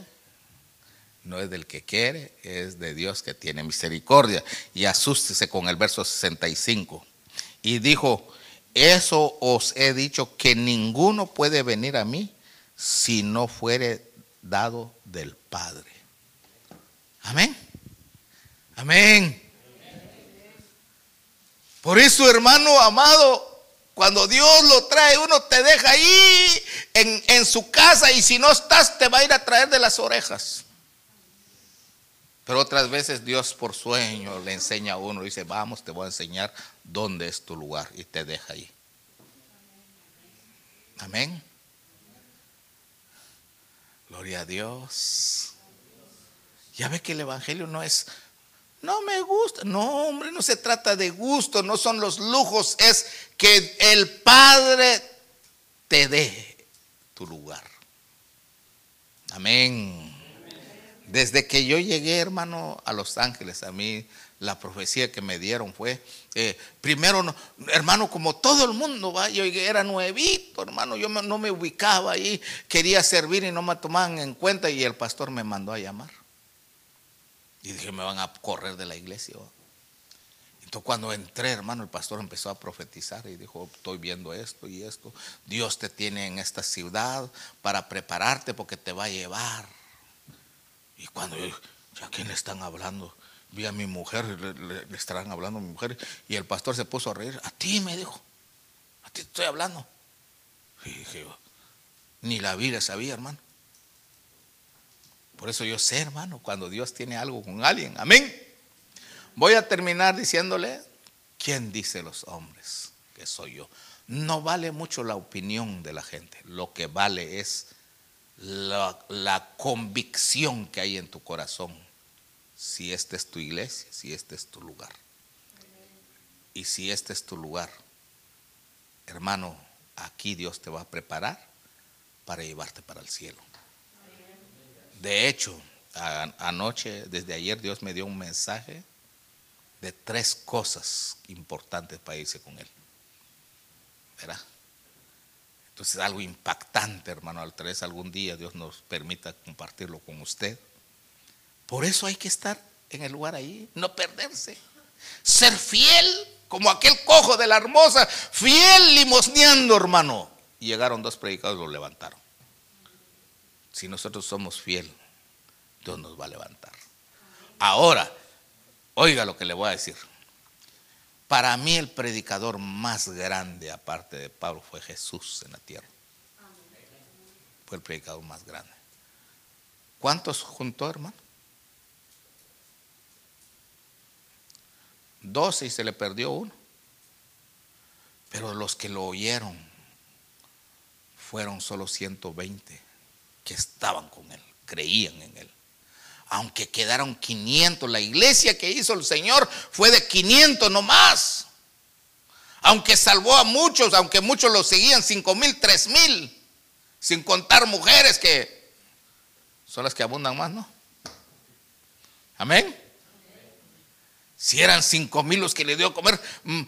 S1: no es del que quiere, es de Dios que tiene misericordia. Y asústese con el verso 65. Y dijo, eso os he dicho que ninguno puede venir a mí si no fuere dado del Padre. Amén. Amén. Por eso, hermano amado, cuando Dios lo trae, uno te deja ahí en, en, su casa y si no estás, te va a ir a traer de las orejas. Pero otras veces Dios por sueño le enseña a uno, dice, vamos, te voy a enseñar dónde es tu lugar y te deja ahí. Amén. Gloria a Dios. Ya ve que el Evangelio no es, no me gusta. No, hombre, no se trata de gusto, no son los lujos, es que el Padre te dé tu lugar. Amén. Desde que yo llegué, hermano, a Los Ángeles, a mí la profecía que me dieron fue, eh, primero, hermano, como todo el mundo, ¿va? yo era nuevito, hermano, yo no me ubicaba ahí, quería servir y no me tomaban en cuenta y el pastor me mandó a llamar. Y dije, me van a correr de la iglesia. Entonces cuando entré, hermano, el pastor empezó a profetizar y dijo, estoy viendo esto y esto. Dios te tiene en esta ciudad para prepararte porque te va a llevar. Y cuando yo, ¿a quién le están hablando? Vi a mi mujer, le, estarán hablando a mi mujer. Y el pastor se puso a reír. A ti me dijo, a ti estoy hablando. Y dije, ni la vida sabía, hermano. Por eso yo sé, hermano, cuando Dios tiene algo con alguien. Amén. Voy a terminar diciéndole, ¿quién dice los hombres que soy yo? No vale mucho la opinión de la gente. Lo que vale es la, convicción que hay en tu corazón. Si esta es tu iglesia, si este es tu lugar. Y si este es tu lugar, hermano, aquí Dios te va a preparar para llevarte para el cielo. De hecho, anoche, desde ayer, Dios me dio un mensaje de tres cosas importantes para irse con Él. ¿Verdad? Entonces, algo impactante, hermano, al tres algún día Dios nos permita compartirlo con usted. Por eso hay que estar en el lugar ahí, no perderse. Ser fiel, como aquel cojo de la hermosa, fiel limosneando, hermano. Llegaron dos predicados y lo levantaron. Si nosotros somos fiel, Dios nos va a levantar. Ahora, oiga lo que le voy a decir. Para mí el predicador más grande, aparte de Pablo, fue Jesús en la tierra. Fue el predicador más grande. ¿Cuántos juntó, hermano? Doce y se le perdió uno. Pero los que lo oyeron fueron solo 120 que estaban con él, creían en él. Aunque quedaron 500, la iglesia que hizo el Señor fue de 500 no más. Aunque salvó a muchos, aunque muchos lo seguían, 5 mil, 3 mil, sin contar mujeres que son las que abundan más, ¿no? Amén. Si eran 5 mil los que le dio a comer, mm,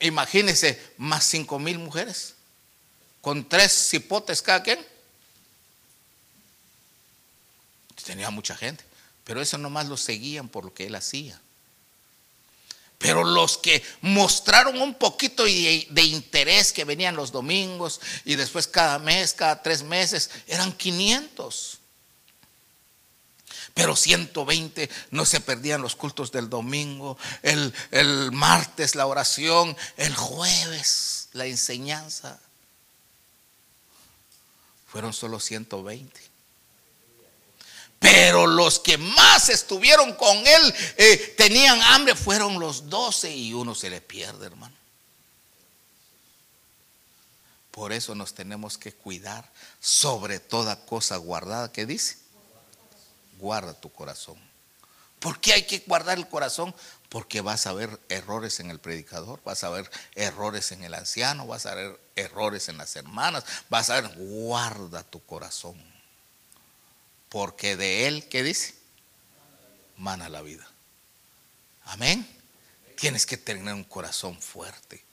S1: imagínense, más 5 mil mujeres, con tres cipotes cada quien. Tenía mucha gente, pero eso nomás lo seguían por lo que él hacía. Pero los que mostraron un poquito de, interés que venían los domingos y después cada mes, cada tres meses, eran 500. Pero 120 no se perdían los cultos del domingo, el, el martes la oración, el jueves la enseñanza. Fueron solo 120. Pero los que más estuvieron con él eh, tenían hambre fueron los doce y uno se le pierde, hermano. Por eso nos tenemos que cuidar sobre toda cosa guardada. ¿Qué dice? Guarda tu corazón. ¿Por qué hay que guardar el corazón? Porque vas a ver errores en el predicador, vas a ver errores en el anciano, vas a ver errores en las hermanas, vas a ver, guarda tu corazón porque de él, ¿qué dice? Mana la vida. Amén. Tienes que tener un corazón fuerte,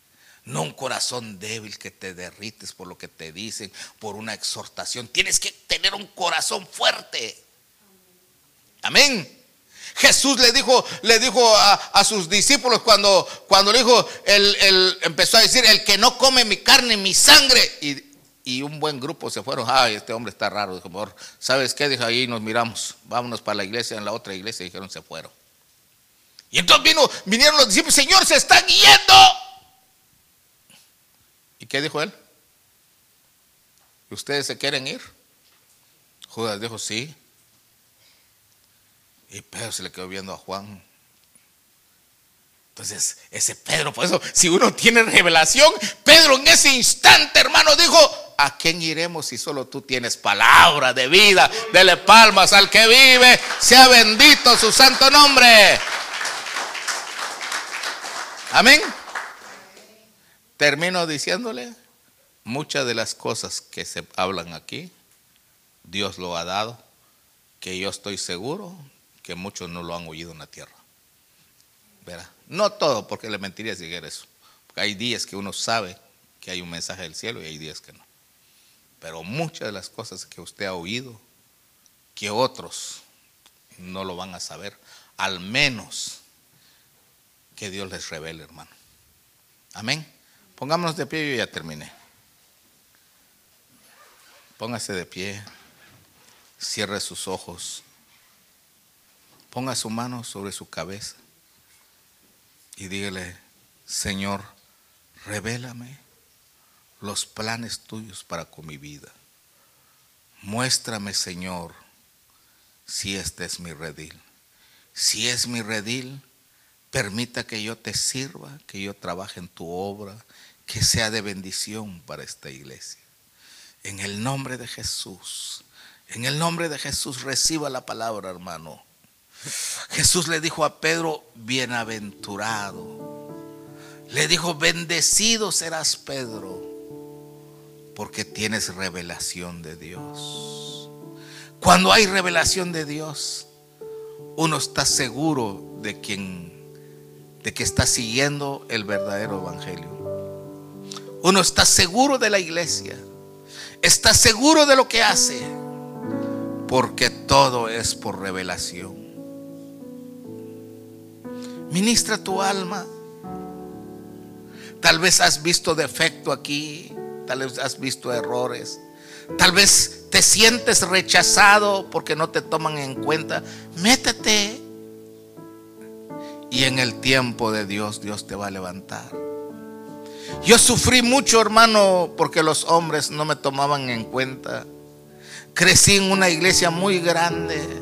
S1: no un corazón débil que te derrites por lo que te dicen, por una exhortación. Tienes que tener un corazón fuerte. Amén. Jesús le dijo, le dijo a, sus discípulos cuando, cuando le dijo, él, empezó a decir, el que no come mi carne, mi sangre, y y un buen grupo se fueron. Ay, este hombre está raro. Dijo, mejor, ¿sabes qué? Dijo, ahí nos miramos, vámonos para la iglesia, en la otra iglesia, dijeron, se fueron. Y entonces vino, vinieron los discípulos, Señor, se están yendo. ¿Y qué dijo él? ¿Ustedes se quieren ir? Judas dijo, sí. Y Pedro se le quedó viendo a Juan. Entonces, ese Pedro, por eso, si uno tiene revelación, Pedro en ese instante, hermano, dijo, ¿a quién iremos si solo tú tienes palabra de vida? Dele palmas al que vive, sea bendito su santo nombre. Amén. Termino diciéndole, muchas de las cosas que se hablan aquí, Dios lo ha dado, que yo estoy seguro que muchos no lo han oído en la tierra. No todo, porque le mentiría si dijera eso. Porque hay días que uno sabe que hay un mensaje del cielo y hay días que no. Pero muchas de las cosas que usted ha oído, que otros no lo van a saber, al menos que Dios les revele, hermano. Amén. Pongámonos de pie, yo ya terminé. Póngase de pie, cierre sus ojos. Ponga su mano sobre su cabeza y dígale, Señor, revélame los planes tuyos para con mi vida. Muéstrame, Señor, si este es mi redil. Si es mi redil, permita que yo te sirva, que yo trabaje en tu obra, que sea de bendición para esta iglesia. En el nombre de Jesús, en el nombre de Jesús, reciba la palabra, hermano. Jesús le dijo a Pedro, bienaventurado. Le dijo, bendecido serás Pedro, porque tienes revelación de Dios. Cuando hay revelación de Dios, uno está seguro de quien de que está siguiendo el verdadero evangelio. Uno está seguro de la iglesia. Está seguro de lo que hace, porque todo es por revelación. Ministra tu alma. Tal vez has visto defecto aquí, tal vez has visto errores, tal vez te sientes rechazado porque no te toman en cuenta. Métete y en el tiempo de Dios, Dios te va a levantar. Yo sufrí mucho, hermano, porque los hombres no me tomaban en cuenta. Crecí en una iglesia muy grande,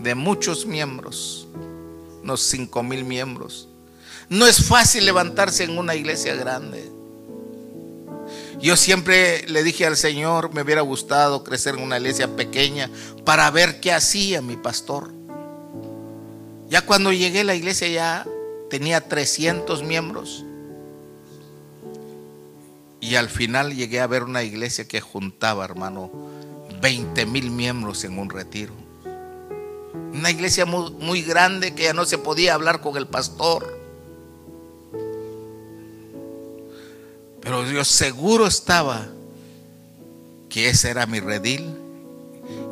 S1: de muchos miembros unos cinco mil miembros. No es fácil levantarse en una iglesia grande. Yo siempre le dije al Señor, me hubiera gustado crecer en una iglesia pequeña para ver qué hacía mi pastor. Ya cuando llegué a la iglesia ya tenía 300 miembros. Y al final llegué a ver una iglesia que juntaba, hermano, 20 mil miembros en un retiro. Una iglesia muy, grande que ya no se podía hablar con el pastor. Pero yo seguro estaba que ese era mi redil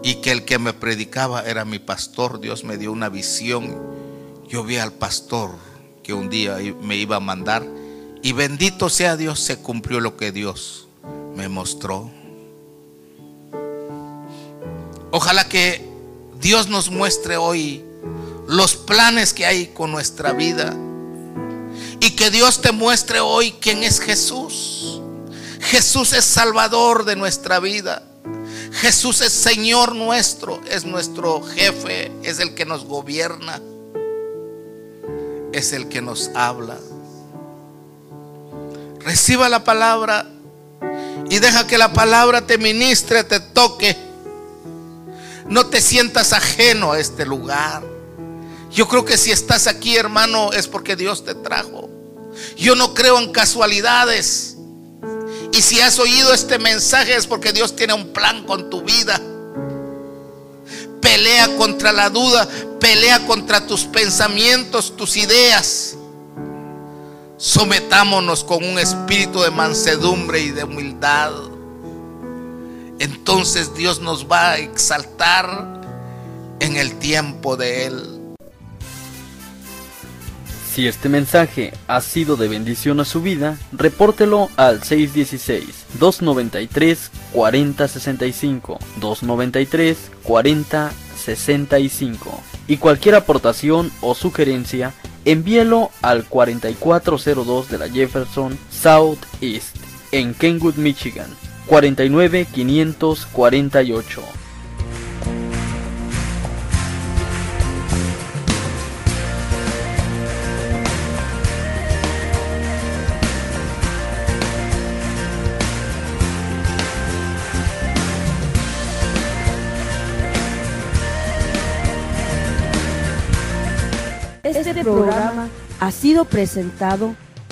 S1: y que el que me predicaba era mi pastor. Dios me dio una visión. Yo vi al pastor que un día me iba a mandar y bendito sea Dios, se cumplió lo que Dios me mostró. Ojalá que Dios nos muestre hoy los planes que hay con nuestra vida. Y que Dios te muestre hoy quién es Jesús. Jesús es Salvador de nuestra vida. Jesús es Señor nuestro, es nuestro jefe, es el que nos gobierna, es el que nos habla. Reciba la palabra y deja que la palabra te ministre, te toque no te sientas ajeno a este lugar. Yo creo que si estás aquí, hermano, es porque Dios te trajo. Yo no creo en casualidades. Y si has oído este mensaje es porque Dios tiene un plan con tu vida. Pelea contra la duda, pelea contra tus pensamientos, tus ideas. Sometámonos con un espíritu de mansedumbre y de humildad entonces Dios nos va a exaltar en el tiempo de Él.
S2: Si este mensaje ha sido de bendición a su vida, repórtelo al 616-293-4065, 293-4065. 65. Y cualquier aportación o sugerencia, envíelo al 4402 de la Jefferson South East en Kenwood, Michigan. 49548.
S3: Este programa ha sido presentado